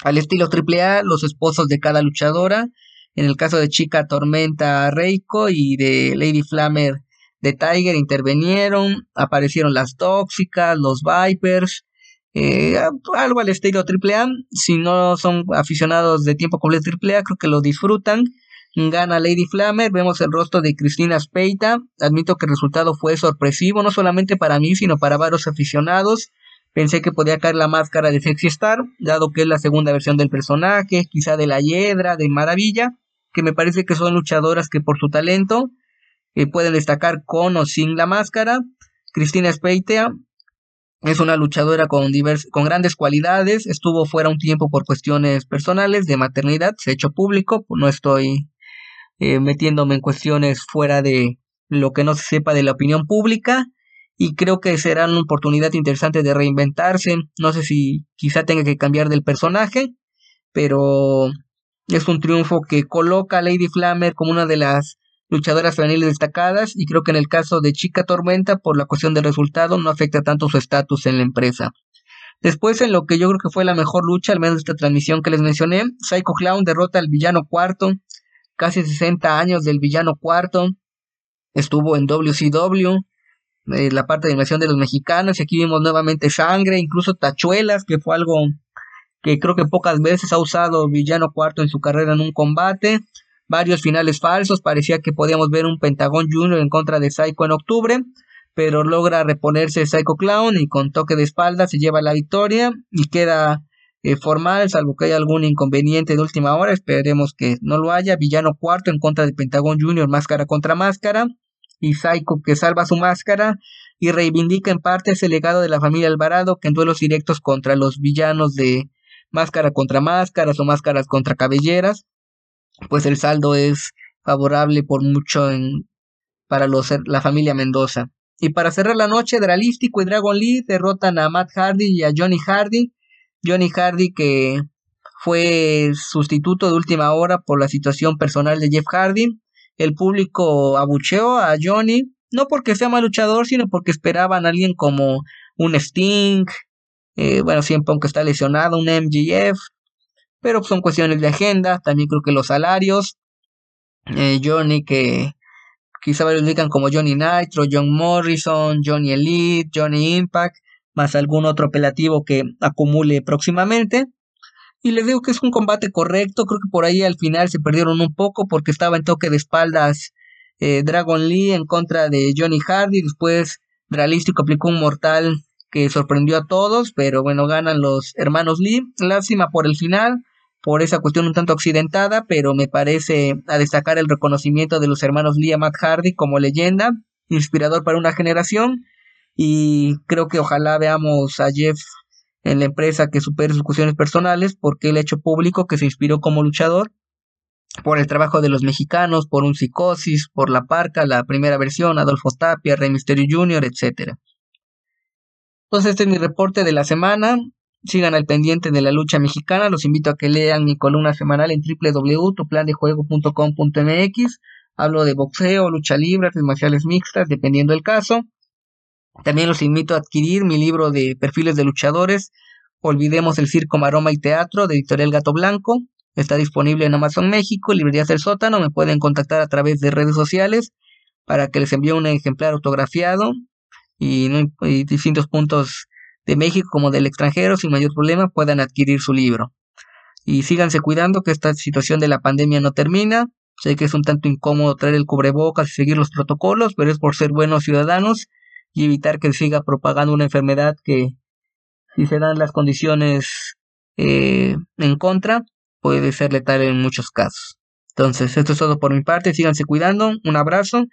Al estilo AAA, los esposos de cada luchadora, en el caso de Chica Tormenta Reiko y de Lady Flammer de Tiger intervinieron, aparecieron las tóxicas, los Vipers, eh, algo al estilo AAA. Si no son aficionados de tiempo completo AAA, creo que lo disfrutan. Gana Lady Flammer, vemos el rostro de Cristina Speita. Admito que el resultado fue sorpresivo, no solamente para mí, sino para varios aficionados. Pensé que podía caer la máscara de Sexy Star, dado que es la segunda versión del personaje, quizá de la Hiedra, de Maravilla, que me parece que son luchadoras que por su talento eh, pueden destacar con o sin la máscara. Cristina Speita es una luchadora con, con grandes cualidades. Estuvo fuera un tiempo por cuestiones personales de maternidad. Se ha hecho público. No estoy eh, metiéndome en cuestiones fuera de, lo que no se sepa de la opinión pública y creo que será una oportunidad interesante de reinventarse. No sé si quizá tenga que cambiar del personaje, pero es un triunfo que coloca a Lady Flammer como una de las luchadoras femeniles destacadas y creo que en el caso de Chica Tormenta, por la cuestión del resultado, no afecta tanto su estatus en la empresa. Después, en lo que yo creo que fue la mejor lucha, al menos esta transmisión que les mencioné, Psycho Clown derrota al villano cuarto, casi 60 años del villano cuarto, estuvo en WCW, eh, la parte de invasión de los mexicanos, y aquí vimos nuevamente sangre, incluso tachuelas, que fue algo que creo que pocas veces ha usado Villano Cuarto en su carrera en un combate. Varios finales falsos, parecía que podíamos ver un Pentagón Junior en contra de Psycho en octubre, pero logra reponerse Psycho Clown y con toque de espalda se lleva la victoria y queda eh, formal, salvo que haya algún inconveniente de última hora, esperemos que no lo haya. Villano cuarto en contra de Pentagón Junior, máscara contra máscara, y Psycho que salva su máscara y reivindica en parte ese legado de la familia Alvarado que en duelos directos contra los villanos de máscara contra máscaras o máscaras contra cabelleras, pues el saldo es favorable por mucho en, para la familia Mendoza. Y para cerrar la noche, Dralístico y Dragon Lee derrotan a Matt Hardy y a Johnny Hardy. Johnny Hardy que fue sustituto de última hora por la situación personal de Jeff Hardy. El público abucheó a Johnny, no porque sea mal luchador, sino porque esperaban a alguien como un Sting, eh, bueno, siempre aunque está lesionado, un MGF, pero son cuestiones de agenda, también creo que los salarios, eh, Johnny que quizá lo indican como Johnny Nitro, John Morrison, Johnny Elite, Johnny Impact, más algún otro apelativo que acumule próximamente. Y les digo que es un combate correcto, creo que por ahí al final se perdieron un poco porque estaba en toque de espaldas eh, Dragon Lee en contra de Johnny Hardy, después Dralístico aplicó un mortal que sorprendió a todos, pero bueno, ganan los hermanos Lee. Lástima por el final, por esa cuestión un tanto accidentada, pero me parece a destacar el reconocimiento de los hermanos Lee a Matt Hardy como leyenda, inspirador para una generación. Y creo que ojalá veamos a Jeff en la empresa que supere sus cuestiones personales, porque el hecho público que se inspiró como luchador por el trabajo de los mexicanos, por un psicosis, por la parca, la primera versión, Adolfo Tapia, Rey Mysterio Jr., etcétera. Entonces este es mi reporte de la semana. Sigan al pendiente de la lucha mexicana. Los invito a que lean mi columna semanal en www.tuplandejuego.com.mx. Hablo de boxeo, lucha libre, artes marciales mixtas, dependiendo del caso. También los invito a adquirir mi libro de perfiles de luchadores. Olvidemos el circo, maroma y teatro de Victorial Gato Blanco. Está disponible en Amazon México, Librerías del Sótano. Me pueden contactar a través de redes sociales para que les envíe un ejemplar autografiado y, distintos puntos de México como del extranjero sin mayor problema puedan adquirir su libro. Y síganse cuidando que esta situación de la pandemia no termina. Sé que es un tanto incómodo traer el cubrebocas y seguir los protocolos, pero es por ser buenos ciudadanos y evitar que siga propagando una enfermedad que, si se dan las condiciones eh, en contra, puede ser letal en muchos casos. Entonces, esto es todo por mi parte. Síganse cuidando. Un abrazo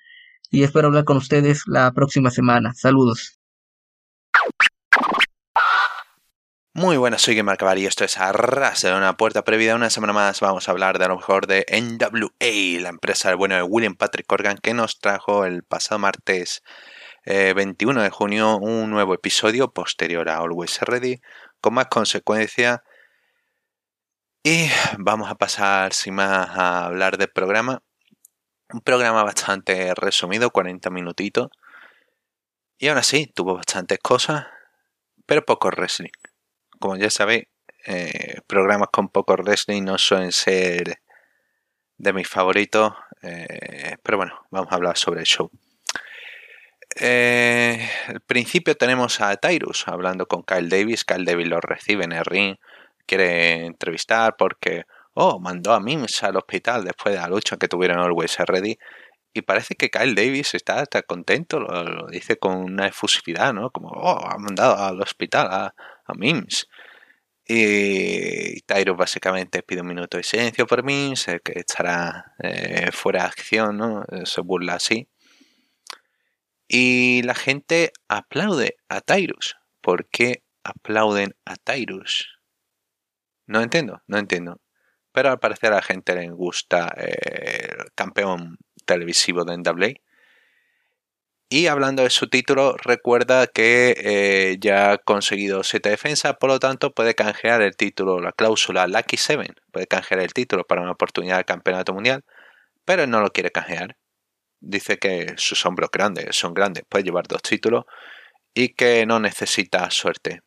y espero hablar con ustedes la próxima semana. Saludos. Muy buenas, soy Gamer Cabar y esto es Arras de una puerta previa. Una semana más vamos a hablar de a lo mejor de NWA, la empresa del bueno de William Patrick Corgan, que nos trajo el pasado martes 21 eh, de junio un nuevo episodio posterior a Always Ready, con más consecuencia. Y vamos a pasar sin más a hablar del programa. Un programa bastante resumido, 40 minutitos. Y aún así, tuvo bastantes cosas, pero poco wrestling. Como ya sabéis, eh, programas con poco wrestling no suelen ser de mis favoritos. Eh, pero bueno, vamos a hablar sobre el show. Eh, al principio tenemos a Tyrus hablando con Kyle Davis. Kyle Davis lo recibe en el ring. Quiere entrevistar porque oh, mandó a Mims al hospital después de la lucha que tuvieron Always Ready. Y parece que Kyle Davis está, está contento, lo, dice con una efusividad, ¿no? Como, oh, ha mandado al hospital a, a Mims. Y Tyro básicamente pide un minuto de silencio por Mims, que estará eh, fuera de acción, ¿no? Se burla así. Y la gente aplaude a Tyrus. ¿Por qué aplauden a Tyrus? No entiendo, no entiendo pero al parecer a la gente le gusta eh, el campeón televisivo de NWA. Y hablando de su título, recuerda que eh, ya ha conseguido 7 defensas, por lo tanto puede canjear el título, la cláusula Lucky 7, puede canjear el título para una oportunidad de campeonato mundial, pero no lo quiere canjear. Dice que sus hombros grandes son grandes, puede llevar dos títulos y que no necesita suerte.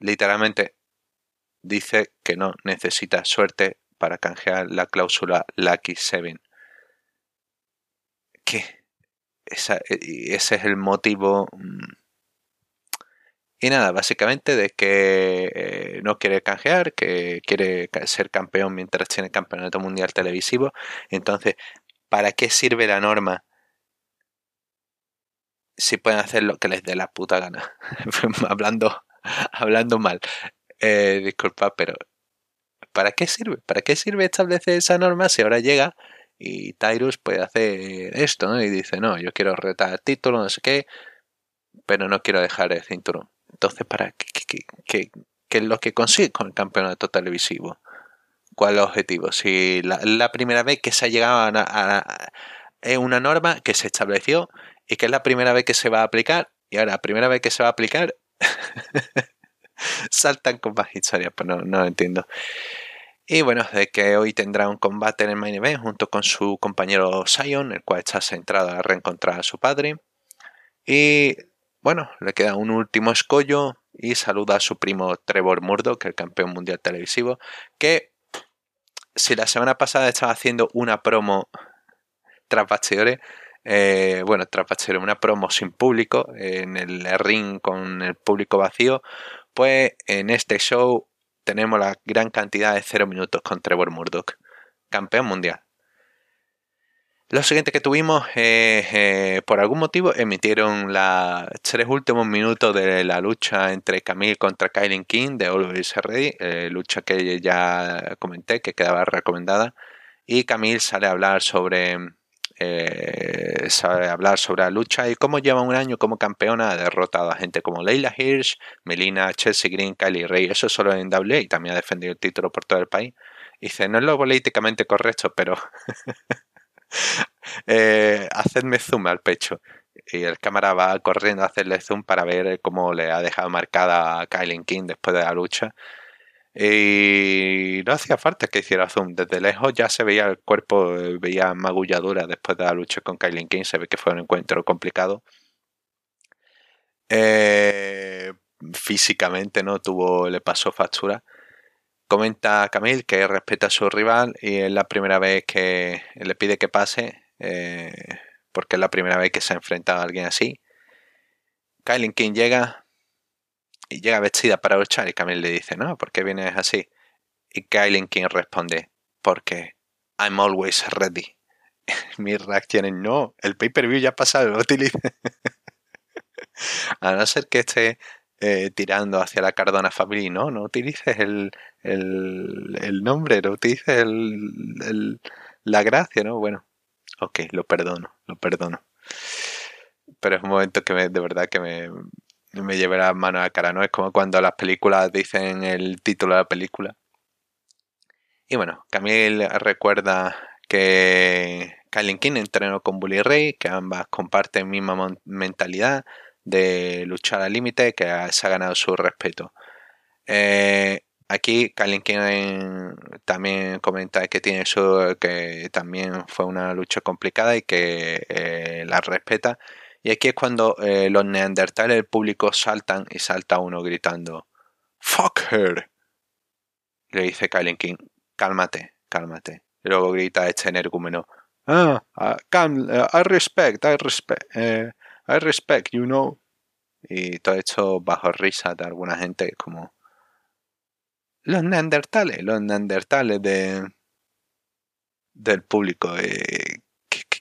Literalmente dice que no necesita suerte para canjear la cláusula Lucky 7. ¿Qué? Ese es el motivo. Mm. Y nada, básicamente de que eh, no quiere canjear, que quiere ser campeón mientras tiene campeonato mundial televisivo. Entonces, ¿para qué sirve la norma? Si pueden hacer lo que les dé la puta gana. hablando, hablando mal. Eh, disculpa, pero ¿para qué sirve? ¿Para qué sirve establecer esa norma si ahora llega y Tyrus puede hacer esto, ¿no? Y dice, no, yo quiero retar el título, no sé qué, pero no quiero dejar el cinturón. Entonces, ¿para qué, es lo que consigue con el campeonato televisivo? ¿Cuál es el objetivo? Si la, primera vez que se ha llegado a, una norma que se estableció y que es la primera vez que se va a aplicar, y ahora la primera vez que se va a aplicar, saltan con más historias, pues no, no lo entiendo. Y bueno, de que hoy tendrá un combate en el main event junto con su compañero Sion, el cual está centrado a reencontrar a su padre. Y bueno, le queda un último escollo y saluda a su primo Trevor Murdoch, el campeón mundial televisivo, que si la semana pasada estaba haciendo una promo tras eh, bueno, tras una promo sin público, en el ring con el público vacío, pues en este show tenemos la gran cantidad de 0 minutos con Trevor Murdoch, campeón mundial. Lo siguiente que tuvimos, eh, por algún motivo, emitieron los tres últimos minutos de la lucha entre Camille contra Kylie King de Always Ready, eh, lucha que ya comenté, que quedaba recomendada. Y Camille sale a hablar sobre eh, sabe hablar sobre la lucha y cómo lleva un año como campeona, ha derrotado a gente como Leila Hirsch, Melina, Chelsea Green, Kylie Ray, eso solo en WWE y también ha defendido el título por todo el país. dice, no es lo políticamente correcto, pero eh, hacedme zoom al pecho. Y el cámara va corriendo a hacerle zoom para ver cómo le ha dejado marcada a Kylie King después de la lucha. Y no hacía falta que hiciera zoom. Desde lejos ya se veía el cuerpo, eh, veía magulladura después de la lucha con Kylie King. Se ve que fue un encuentro complicado. Eh, físicamente no tuvo, le pasó factura. Comenta Camille que respeta a su rival y es la primera vez que le pide que pase, eh, porque es la primera vez que se ha enfrentado a alguien así. Kylie King llega, llega vestida para luchar y Camille le dice, no, ¿por qué vienes así? Y Kylie King responde, porque I'm always ready. Mi reacción es, no, el pay-per-view ya ha pasado, lo utilice. A no ser que esté eh, tirando hacia la Cardona Family, no, no utilices el, el, el nombre, no utilices el, la gracia, ¿no? Bueno, ok, lo perdono, lo perdono. Pero es un momento que me, de verdad que me, me llevé las manos a la cara, ¿no? Es como cuando las películas dicen el título de la película. Y bueno, Camille recuerda que Kylie King entrenó con Bully Ray, que ambas comparten misma mentalidad de luchar al límite, que se ha ganado su respeto. Eh, aquí Kylie King también comenta que tiene su que también fue una lucha complicada y que eh, la respeta y aquí es cuando eh, los neandertales del público saltan y salta uno gritando Fuck her. Le dice Kylie King, cálmate, cálmate. Y luego grita este energúmeno, ah, uh, I respect, I respect, eh, I respect, you know. Y todo esto bajo risa de alguna gente como los neandertales, los neandertales de del público. Eh,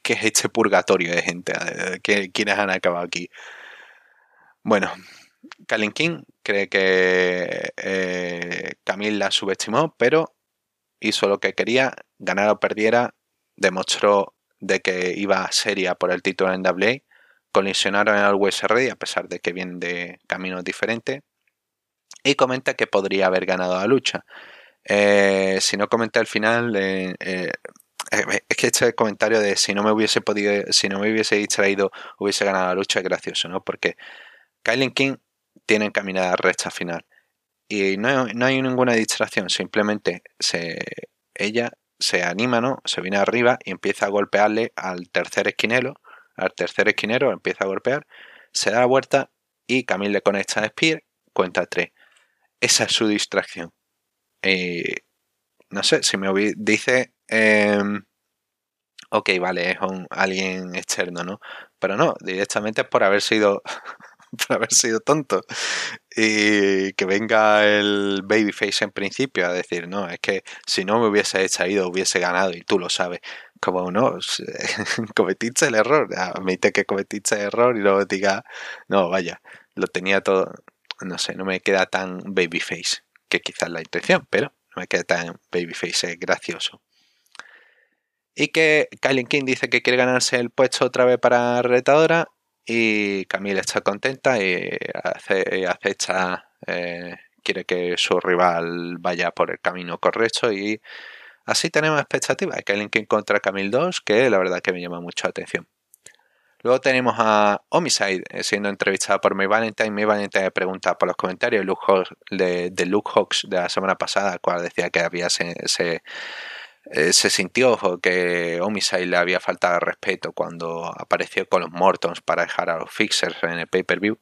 ¿Qué es este purgatorio de gente? ¿Quiénes han acabado aquí? Bueno, Kalin King cree que eh, Camille la subestimó, pero hizo lo que quería, ganar o perdiera, demostró de que iba seria por el título en WA, colisionaron en el Ready a pesar de que vienen de caminos diferentes, y comenta que podría haber ganado la lucha. Eh, si no comenta al final, Eh, es que este comentario de si no me hubiese podido, si no me hubiese distraído, hubiese ganado la lucha es gracioso, ¿no? Porque Kylie King tiene encaminada recta final. Y no, no, hay ninguna distracción, simplemente se, ella se anima, ¿no? Se viene arriba y empieza a golpearle al tercer esquinero, al tercer esquinero empieza a golpear, se da la vuelta y Camille le conecta a Spear, cuenta tres. Esa es su distracción. Eh, no sé, si me dice, em, ok, vale, es un, alguien externo, ¿no? Pero no, directamente es por haber sido por haber sido tonto. Y que venga el babyface en principio a decir, no, es que si no me hubiese ido hubiese ganado y tú lo sabes. Como no, cometiste el error, admite que cometiste el error y luego diga, no, vaya, lo tenía todo, no sé, no me queda tan babyface, que quizás la intención, pero me queda tan babyface, es gracioso. Y que Kylie King dice que quiere ganarse el puesto otra vez para retadora y Camila está contenta y acecha, eh, quiere que su rival vaya por el camino correcto y así tenemos expectativas que King contra Camille 2, que la verdad que me llama mucho la atención. Luego tenemos a Homicide eh, siendo entrevistada por May Valentine. May Valentine pregunta por los comentarios de, de Luke Hawks de la semana pasada, cual decía que había se, eh, se sintió que Homicide le había faltado respeto cuando apareció con los Mortons para dejar a los Fixers en el pay-per-view.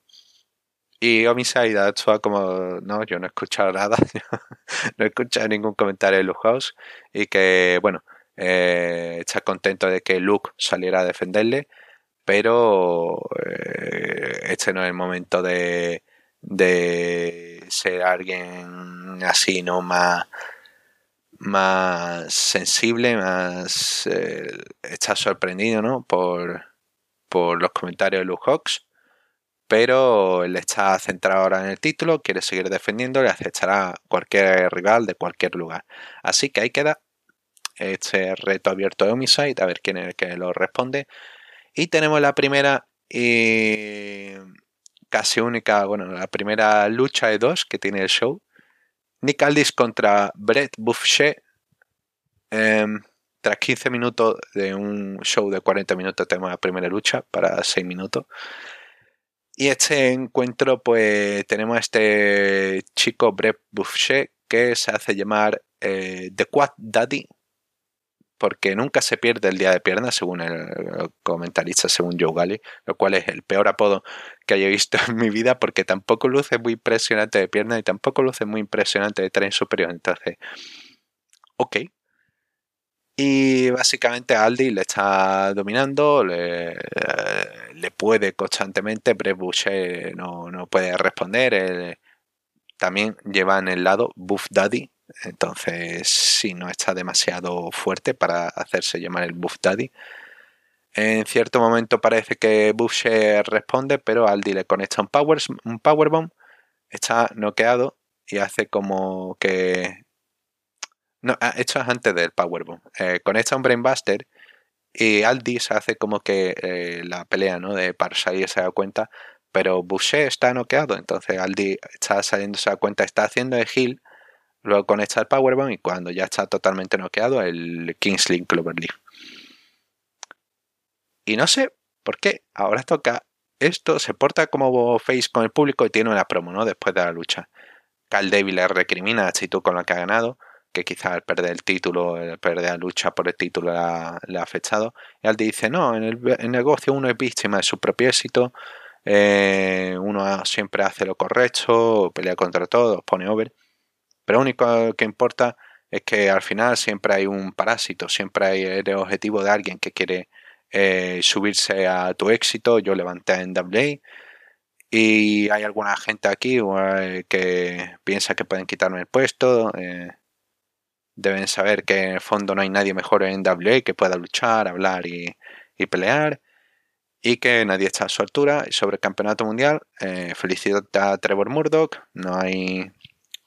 Y Homicide actúa como, no, yo no he escuchado nada, no he escuchado ningún comentario de Luke House y que, bueno, eh, está contento de que Luke saliera a defenderle, pero eh, este no es el momento de, de ser alguien así, ¿no? Más más sensible, más eh, está sorprendido ¿no? por, por los comentarios de Luke Hawks, pero él está centrado ahora en el título, quiere seguir defendiendo y aceptará cualquier rival de cualquier lugar. Así que ahí queda este reto abierto de Homicide, a ver quién es el que lo responde. Y tenemos la primera y casi única, bueno, la primera lucha de dos que tiene el show Nick Aldis contra Brett Boucher. Em, tras 15 minutos de un show de 40 minutos tenemos la primera lucha para 6 minutos. Y este encuentro pues tenemos a este chico Brett Boucher que se hace llamar eh, The Quad Daddy porque nunca se pierde el día de piernas, según el comentarista, según Joe Galley, lo cual es el peor apodo que haya visto en mi vida, porque tampoco luce muy impresionante de piernas y tampoco luce muy impresionante de tren superior. Entonces, ok. Y básicamente Aldi le está dominando, le, le puede constantemente, Brett Boucher no, no puede responder. también lleva en el lado Buff Daddy, entonces, si no está demasiado fuerte para hacerse llamar el Buff Daddy. En cierto momento parece que Buff responde, pero Aldi le conecta un, power, un Powerbomb, está noqueado y hace como que... No, ah, esto es antes del Powerbomb. Eh, conecta un Brainbuster y Aldi se hace como que eh, la pelea ¿no? de Parasite se da cuenta, pero Boucher está noqueado, entonces Aldi está saliendo, se da cuenta, está haciendo el heal Luego conecta el Powerbomb y cuando ya está totalmente noqueado, el Kingsling Cloverleaf. Y no sé por qué. Ahora toca esto. Se porta como face con el público y tiene una promo, ¿no? Después de la lucha. Cal David le recrimina la actitud con la que ha ganado. Que quizás al perder el título, el perder la lucha por el título le ha, afectado. Y Aldi dice: No, en el, negocio uno es víctima de su propio éxito. Eh, uno siempre hace lo correcto, pelea contra todos, pone over. Pero lo único que importa es que al final siempre hay un parásito, siempre hay el objetivo de alguien que quiere eh, subirse a tu éxito. Yo levanté en WA y hay alguna gente aquí eh, que piensa que pueden quitarme el puesto. Eh, deben saber que en el fondo no hay nadie mejor en WA que pueda luchar, hablar y, pelear y que nadie está a su altura. Y sobre el campeonato mundial, eh, a Trevor Murdoch. No hay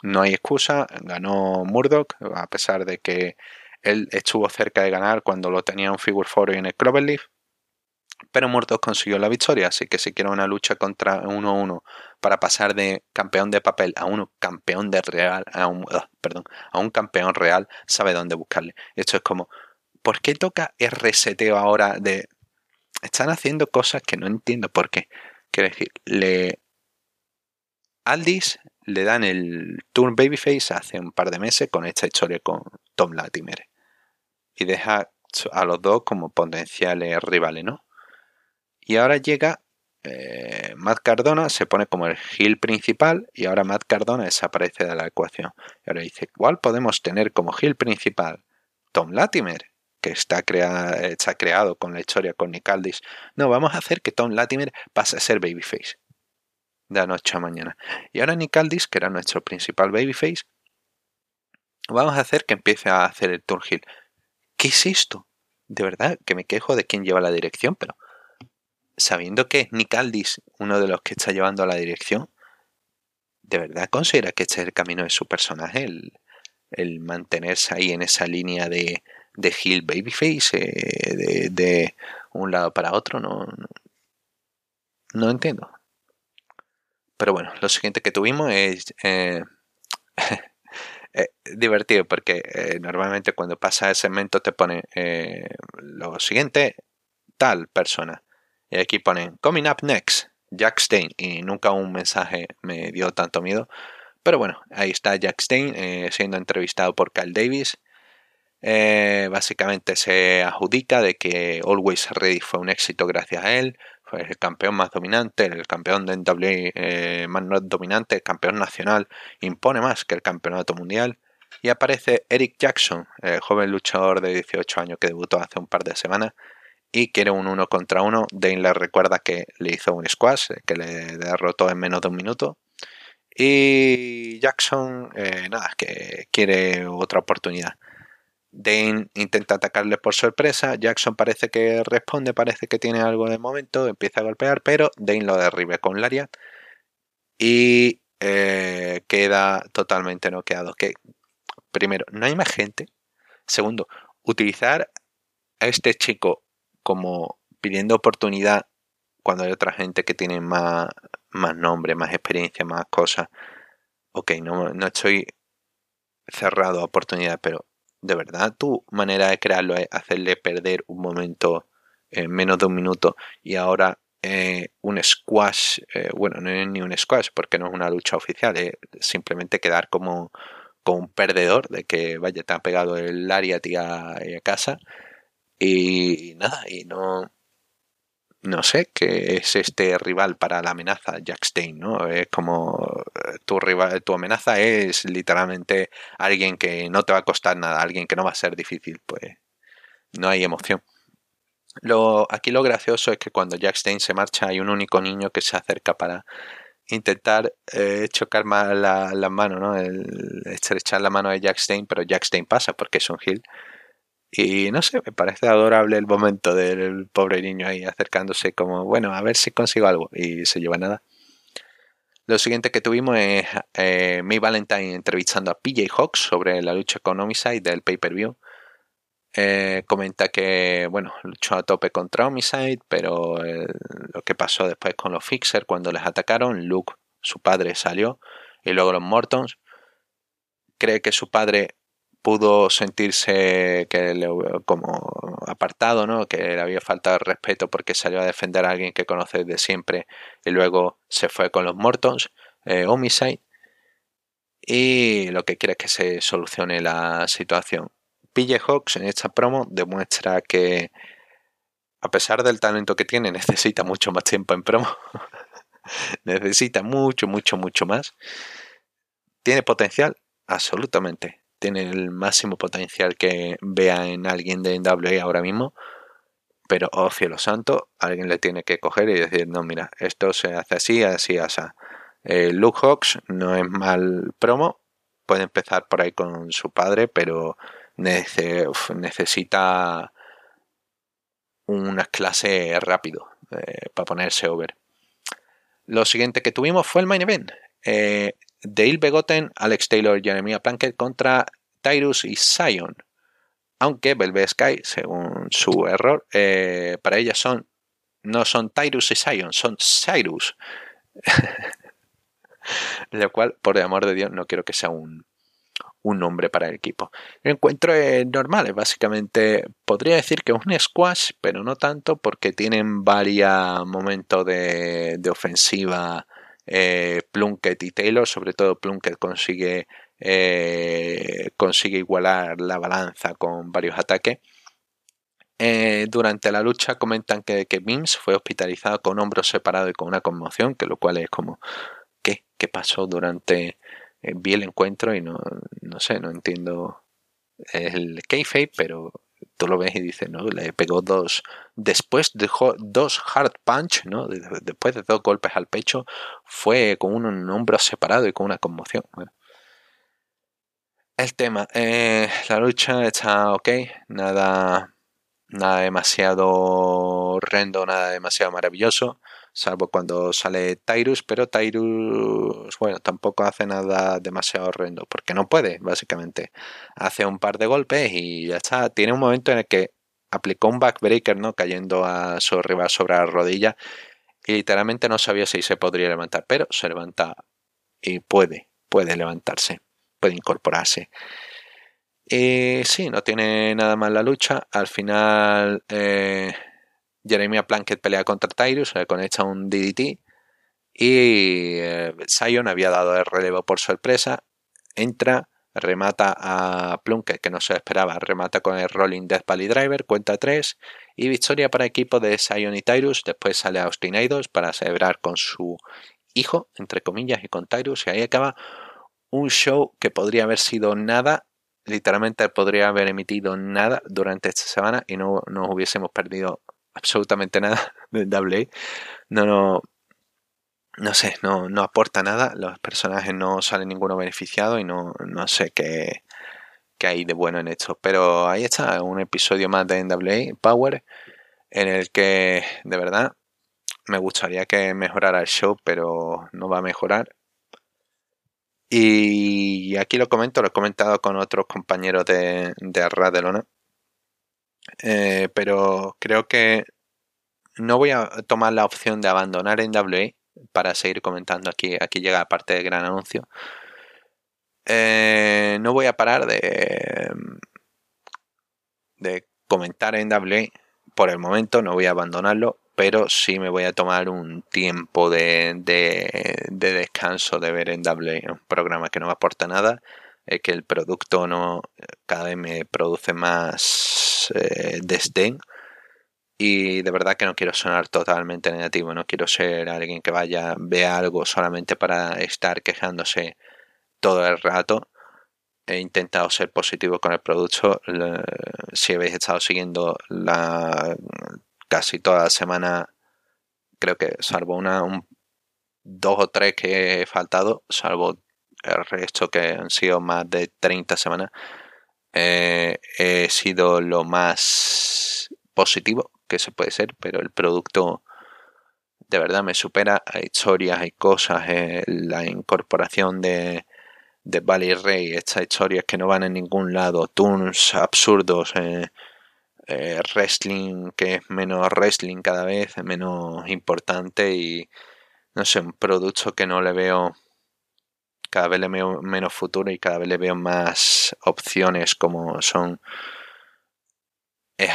no hay excusa, ganó Murdoch, a pesar de que él estuvo cerca de ganar cuando lo tenía un Figure 4 en el Cloverleaf. Pero Murdoch consiguió la victoria, así que si quiere una lucha contra 1-1 para pasar de campeón de papel a un campeón de real, a un, perdón, a un campeón real, sabe dónde buscarle. Esto es como ¿por qué toca reseteo ahora de... Están haciendo cosas que no entiendo por qué. Quiero decir, le... Aldis le dan el turn babyface hace un par de meses con esta historia con Tom Latimer. Y deja a los dos como potenciales rivales, ¿no? Y ahora llega eh, Matt Cardona, se pone como el heel principal y ahora Matt Cardona desaparece de la ecuación. Y ahora dice, ¿cuál podemos tener como heel principal? Tom Latimer, que está, está creado con la historia con Nick Aldis. No, vamos a hacer que Tom Latimer pase a ser babyface. De la noche a mañana. Y ahora Nick Aldis, que era nuestro principal babyface, vamos a hacer que empiece a hacer el turn heel. ¿Qué es esto? De verdad, que me quejo de quién lleva la dirección, pero sabiendo que es Nick Aldis uno de los que está llevando a la dirección, ¿de verdad considera que este es el camino de su personaje? El, mantenerse ahí en esa línea de, de Hill Babyface, eh, de, un lado para otro, no, no, entiendo. Pero bueno, lo siguiente que tuvimos es eh, eh, divertido porque normalmente cuando pasa el segmento te pone lo siguiente, tal persona. Y aquí ponen Coming Up Next, Jack Stein. Y nunca un mensaje me dio tanto miedo. Pero bueno, ahí está Jack Stein eh, siendo entrevistado por Kyle Davis. Eh, básicamente se adjudica de que Always Ready fue un éxito gracias a él. El campeón más dominante, el campeón de NWA eh, más dominante, el campeón nacional. Impone más que el campeonato mundial. Y aparece Eric Jackson, el joven luchador de 18 años que debutó hace un par de semanas y quiere un uno contra uno. Dane le recuerda que le hizo un squash, que le derrotó en menos de un minuto. Y Jackson, eh, nada, que quiere otra oportunidad. Dane intenta atacarle por sorpresa. Jackson parece que responde, parece que tiene algo de momento. Empieza a golpear, pero Dane lo derribe con Lariat. Y eh, queda totalmente noqueado. Que, primero, no hay más gente. Segundo, utilizar a este chico como pidiendo oportunidad cuando hay otra gente que tiene más, más nombre, más experiencia, más cosas. Ok, no, no estoy cerrado a oportunidad, pero de verdad tu manera de crearlo es hacerle perder un momento en menos de un minuto y ahora eh, un squash, eh, bueno, no es ni un squash porque no es una lucha oficial, simplemente quedar como, como un perdedor de que vaya, te ha pegado el área a, a casa y nada, y no. No sé qué es este rival para la amenaza, Jack Stein, ¿no? Es como eh, tu rival, tu amenaza es literalmente alguien que no te va a costar nada, alguien que no va a ser difícil, pues no hay emoción. Lo, aquí lo gracioso es que cuando Jack Stein se marcha hay un único niño que se acerca para intentar eh, chocar más la, la mano, ¿no? El, estrechar la mano de Jack Stein, pero Jack Stein pasa porque es un Hill y no sé, me parece adorable el momento del pobre niño ahí acercándose como, bueno, a ver si consigo algo y se lleva nada. Lo siguiente que tuvimos es eh, May Valentine entrevistando a PJ Hawks sobre la lucha con Homicide del pay-per-view. Eh, comenta que, bueno, luchó a tope contra Homicide, pero eh, lo que pasó después con los Fixers cuando les atacaron, Luke, su padre, salió y luego los Mortons. Cree que su padre pudo sentirse que como apartado, ¿no? que le había faltado respeto porque salió a defender a alguien que conoce de siempre y luego se fue con los Mortons, eh, Homicide, y lo que quiere es que se solucione la situación. PJ Hawks en esta promo demuestra que a pesar del talento que tiene necesita mucho más tiempo en promo. necesita mucho, mucho, mucho más. Tiene potencial, absolutamente tiene el máximo potencial que vea en alguien de NWA ahora mismo. Pero, oh cielo santo, alguien le tiene que coger y decir, no, mira, esto se hace así, así, así. Eh, Luke Hawks no es mal promo, puede empezar por ahí con su padre, pero necesita una clase rápido eh, para ponerse over. Lo siguiente que tuvimos fue el main event. Eh, Dale Begotten, Alex Taylor, Jeremiah Plunkett contra Tyrus y Zion. Aunque Velvet Sky, según su error, eh, para ella son no son Tyrus y Zion, son Cyrus. Lo cual, por el amor de Dios, no quiero que sea un, un nombre para el equipo. El encuentro es normal, básicamente, podría decir que es un squash, pero no tanto porque tienen varios momentos de, ofensiva eh, Plunkett y Taylor, sobre todo Plunkett consigue, eh, consigue igualar la balanza con varios ataques. Eh, durante la lucha comentan que, que Mims fue hospitalizado con hombros separados y con una conmoción, que lo cual es como, ¿qué? ¿Qué pasó durante eh, vi el encuentro y no, no sé, no entiendo el kayfabe, pero tú lo ves y dices, ¿no? Le pegó dos, después dejó dos hard punch, ¿no? Después de dos golpes al pecho, fue con un, hombro separado y con una conmoción. El tema, eh, la lucha está ok, nada, nada demasiado horrendo, nada demasiado maravilloso salvo cuando sale Tyrus, pero Tyrus, bueno, tampoco hace nada demasiado horrendo, porque no puede, básicamente. Hace un par de golpes y ya está. Tiene un momento en el que aplicó un backbreaker, ¿no? Cayendo a su rival sobre la rodilla y literalmente no sabía si se podría levantar, pero se levanta y puede, puede levantarse, puede incorporarse. Y sí, no tiene nada más la lucha. Al final... Eh, Jeremiah Plunkett pelea contra Tyrus, le conecta un DDT y eh, Sion había dado el relevo por sorpresa, entra, remata a Plunkett que no se esperaba, remata con el Rolling Death Valley Driver, cuenta 3 y victoria para equipo de Sion y Tyrus, después sale Austin Aidos para celebrar con su hijo, entre comillas, y con Tyrus y ahí acaba un show que podría haber sido nada literalmente podría haber emitido nada durante esta semana y no nos hubiésemos perdido absolutamente nada de Double No, no, no sé, no, no aporta nada. Los personajes no salen ninguno beneficiado y no, no sé qué, qué, hay de bueno en esto. Pero ahí está, un episodio más de NWA Power en el que de verdad me gustaría que mejorara el show, pero no va a mejorar. Y aquí lo comento, lo he comentado con otros compañeros de, de Radelona. Eh, pero creo que no voy a tomar la opción de abandonar NWA para seguir comentando aquí. Aquí llega la parte del gran anuncio. Eh, no voy a parar de, de comentar NWA por el momento, no voy a abandonarlo, pero sí me voy a tomar un tiempo de, de, descanso de ver NWA, un programa que no me aporta nada, es que el producto no cada vez me produce más eh, desdén y de verdad que no quiero sonar totalmente negativo, no quiero ser alguien que vaya, vea algo solamente para estar quejándose todo el rato. He intentado ser positivo con el producto. Si habéis estado siguiendo la casi toda la semana, creo que salvo una, un, dos o tres que he faltado, salvo el resto que han sido más de 30 semanas, eh, he sido lo más positivo que se puede ser, pero el producto de verdad me supera. Hay historias, hay cosas, eh, la incorporación de, de Valley Rey, estas historias que no van en ningún lado, tunes absurdos, eh, wrestling que es menos wrestling cada vez, menos importante y no sé, un producto que no le veo cada vez le veo menos futuro y cada vez le veo más opciones como son es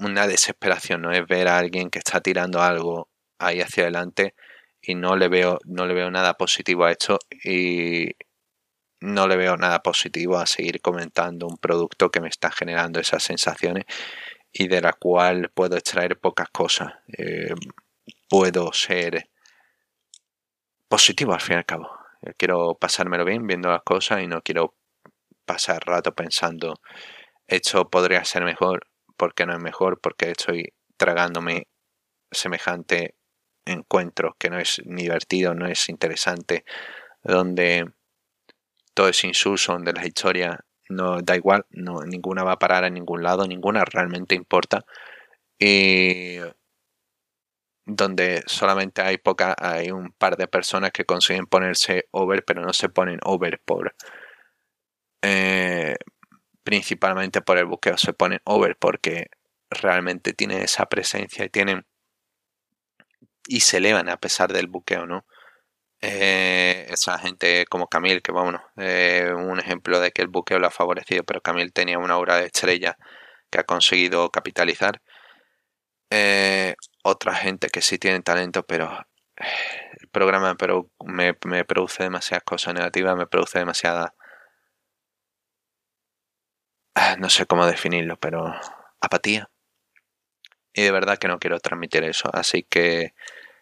una desesperación, ¿no? Es ver a alguien que está tirando algo ahí hacia adelante y no le veo, no le veo nada positivo a esto y no le veo nada positivo a seguir comentando un producto que me está generando esas sensaciones y de la cual puedo extraer pocas cosas. Eh, puedo ser positivo al fin y al cabo. Quiero pasármelo bien viendo las cosas y no quiero pasar rato pensando esto podría ser mejor porque no es mejor, porque estoy tragándome semejante encuentro que no es divertido, no es interesante, donde todo es insulso, donde la historia no da igual, no, ninguna va a parar a ningún lado, ninguna realmente importa. Y donde solamente hay poca, hay un par de personas que consiguen ponerse over, pero no se ponen over por eh, principalmente por el buqueo, se ponen over porque realmente tienen esa presencia y tienen y se elevan a pesar del buqueo, ¿no? eh, esa gente como Camille, que bueno, eh, un ejemplo de que el buqueo lo ha favorecido, pero Camille tenía una obra de estrella que ha conseguido capitalizar. Eh, otra gente que sí tiene talento, pero el programa pero me, me produce demasiadas cosas negativas, me produce demasiada... Ah, no sé cómo definirlo, pero apatía. Y de verdad que no quiero transmitir eso. Así que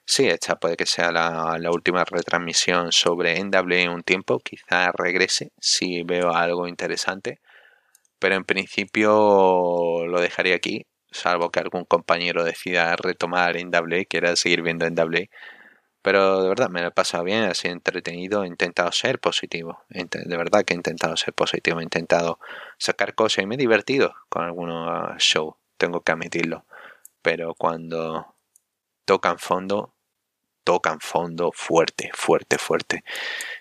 sí, esta puede que sea la, última retransmisión sobre NW en un tiempo. Quizá regrese si veo algo interesante. Pero en principio lo dejaría aquí. Salvo que algún compañero decida retomar NW y quiera seguir viendo NW. Pero de verdad me lo he pasado bien, ha sido entretenido, he intentado ser positivo. De verdad que he intentado ser positivo, he intentado sacar cosas y me he divertido con algunos shows, tengo que admitirlo. Pero cuando tocan fondo, tocan fondo fuerte, fuerte, fuerte.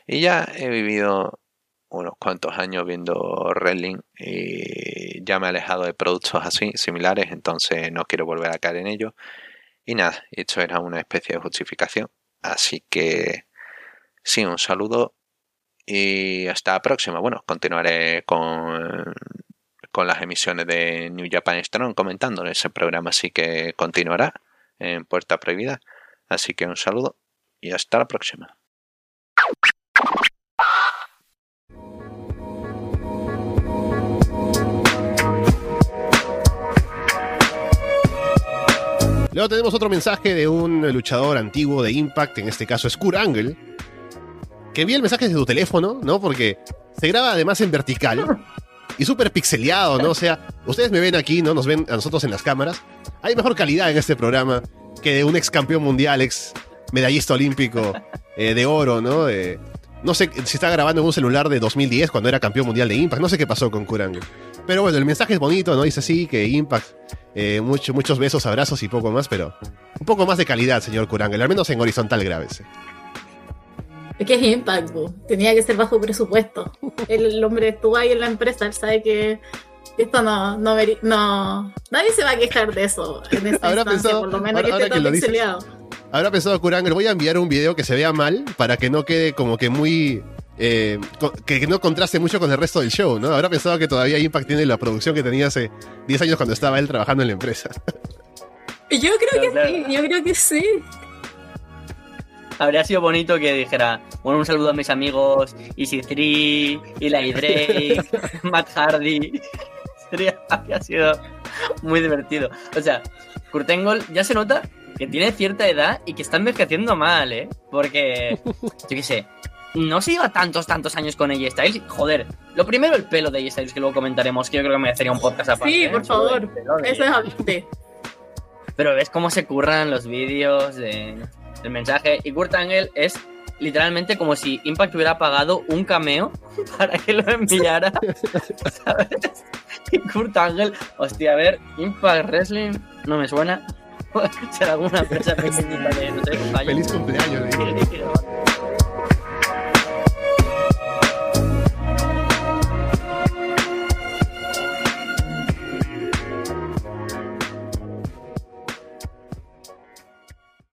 Y ya he vivido unos cuantos años viendo wrestling y ya me he alejado de productos así, similares, entonces no quiero volver a caer en ello. Y nada, esto era una especie de justificación. Así que sí, un saludo y hasta la próxima. Bueno, continuaré con, con las emisiones de New Japan Strong comentando en ese programa, así que continuará en Puerta Prohibida. Así que un saludo y hasta la próxima. Luego tenemos otro mensaje de un luchador antiguo de Impact, en este caso es Kurt Angle, que envía el mensaje desde tu teléfono, ¿no? Porque se graba además en vertical y súper pixeleado, ¿no? O sea, ustedes me ven aquí, ¿no? Nos ven a nosotros en las cámaras. Hay mejor calidad en este programa que de un ex campeón mundial, ex medallista olímpico eh, de oro, ¿no? No sé si está grabando en un celular de 2010 cuando era campeón mundial de Impact. No sé qué pasó con Kurt Angle. Pero bueno, el mensaje es bonito, ¿no? Dice sí, que Impact, eh, mucho- muchos besos, abrazos y poco más, pero un poco más de calidad, señor Kurt Angle. Al menos en horizontal grábese. Es que es Impact, bu. tenía que ser bajo presupuesto. El, el hombre estuvo ahí en la empresa, él sabe que esto no, no, nadie se va a quejar de eso en esta Habrá pensado- por lo menos ahora- que ahora esté que lo dices. Habrá pensado Kurt Angle, voy a enviar un video que se vea mal para que no quede como que muy... eh, que no contraste mucho con el resto del show, ¿no? Habrá pensado que todavía Impact tiene la producción que tenía hace 10 años cuando estaba él trabajando en la empresa. Yo creo que Claro, sí, yo creo que sí. Habría sido bonito que dijera, bueno, un saludo a mis amigos Easy 3, Eli Drake, Matt Hardy. Sería, habría sido muy divertido. O sea, Kurt Angle ya se nota que tiene cierta edad y que está envejeciendo mal, ¿eh? Porque, yo qué sé, no se lleva tantos, tantos años con AJ Styles. Joder, lo primero el pelo de AJ Styles, que luego comentaremos, que yo creo que merecería un podcast aparte. Sí, ¿eh? por favor. Eso es aparte. pero ves cómo se curran los vídeos de, del mensaje. Y Kurt Angle es literalmente como si Impact hubiera pagado un cameo para que lo enviara. ¿Sabes? Y Kurt Angle, hostia, a ver, Impact Wrestling no me suena. Será alguna empresa pequeñita de, no sé. Feliz cumpleaños, le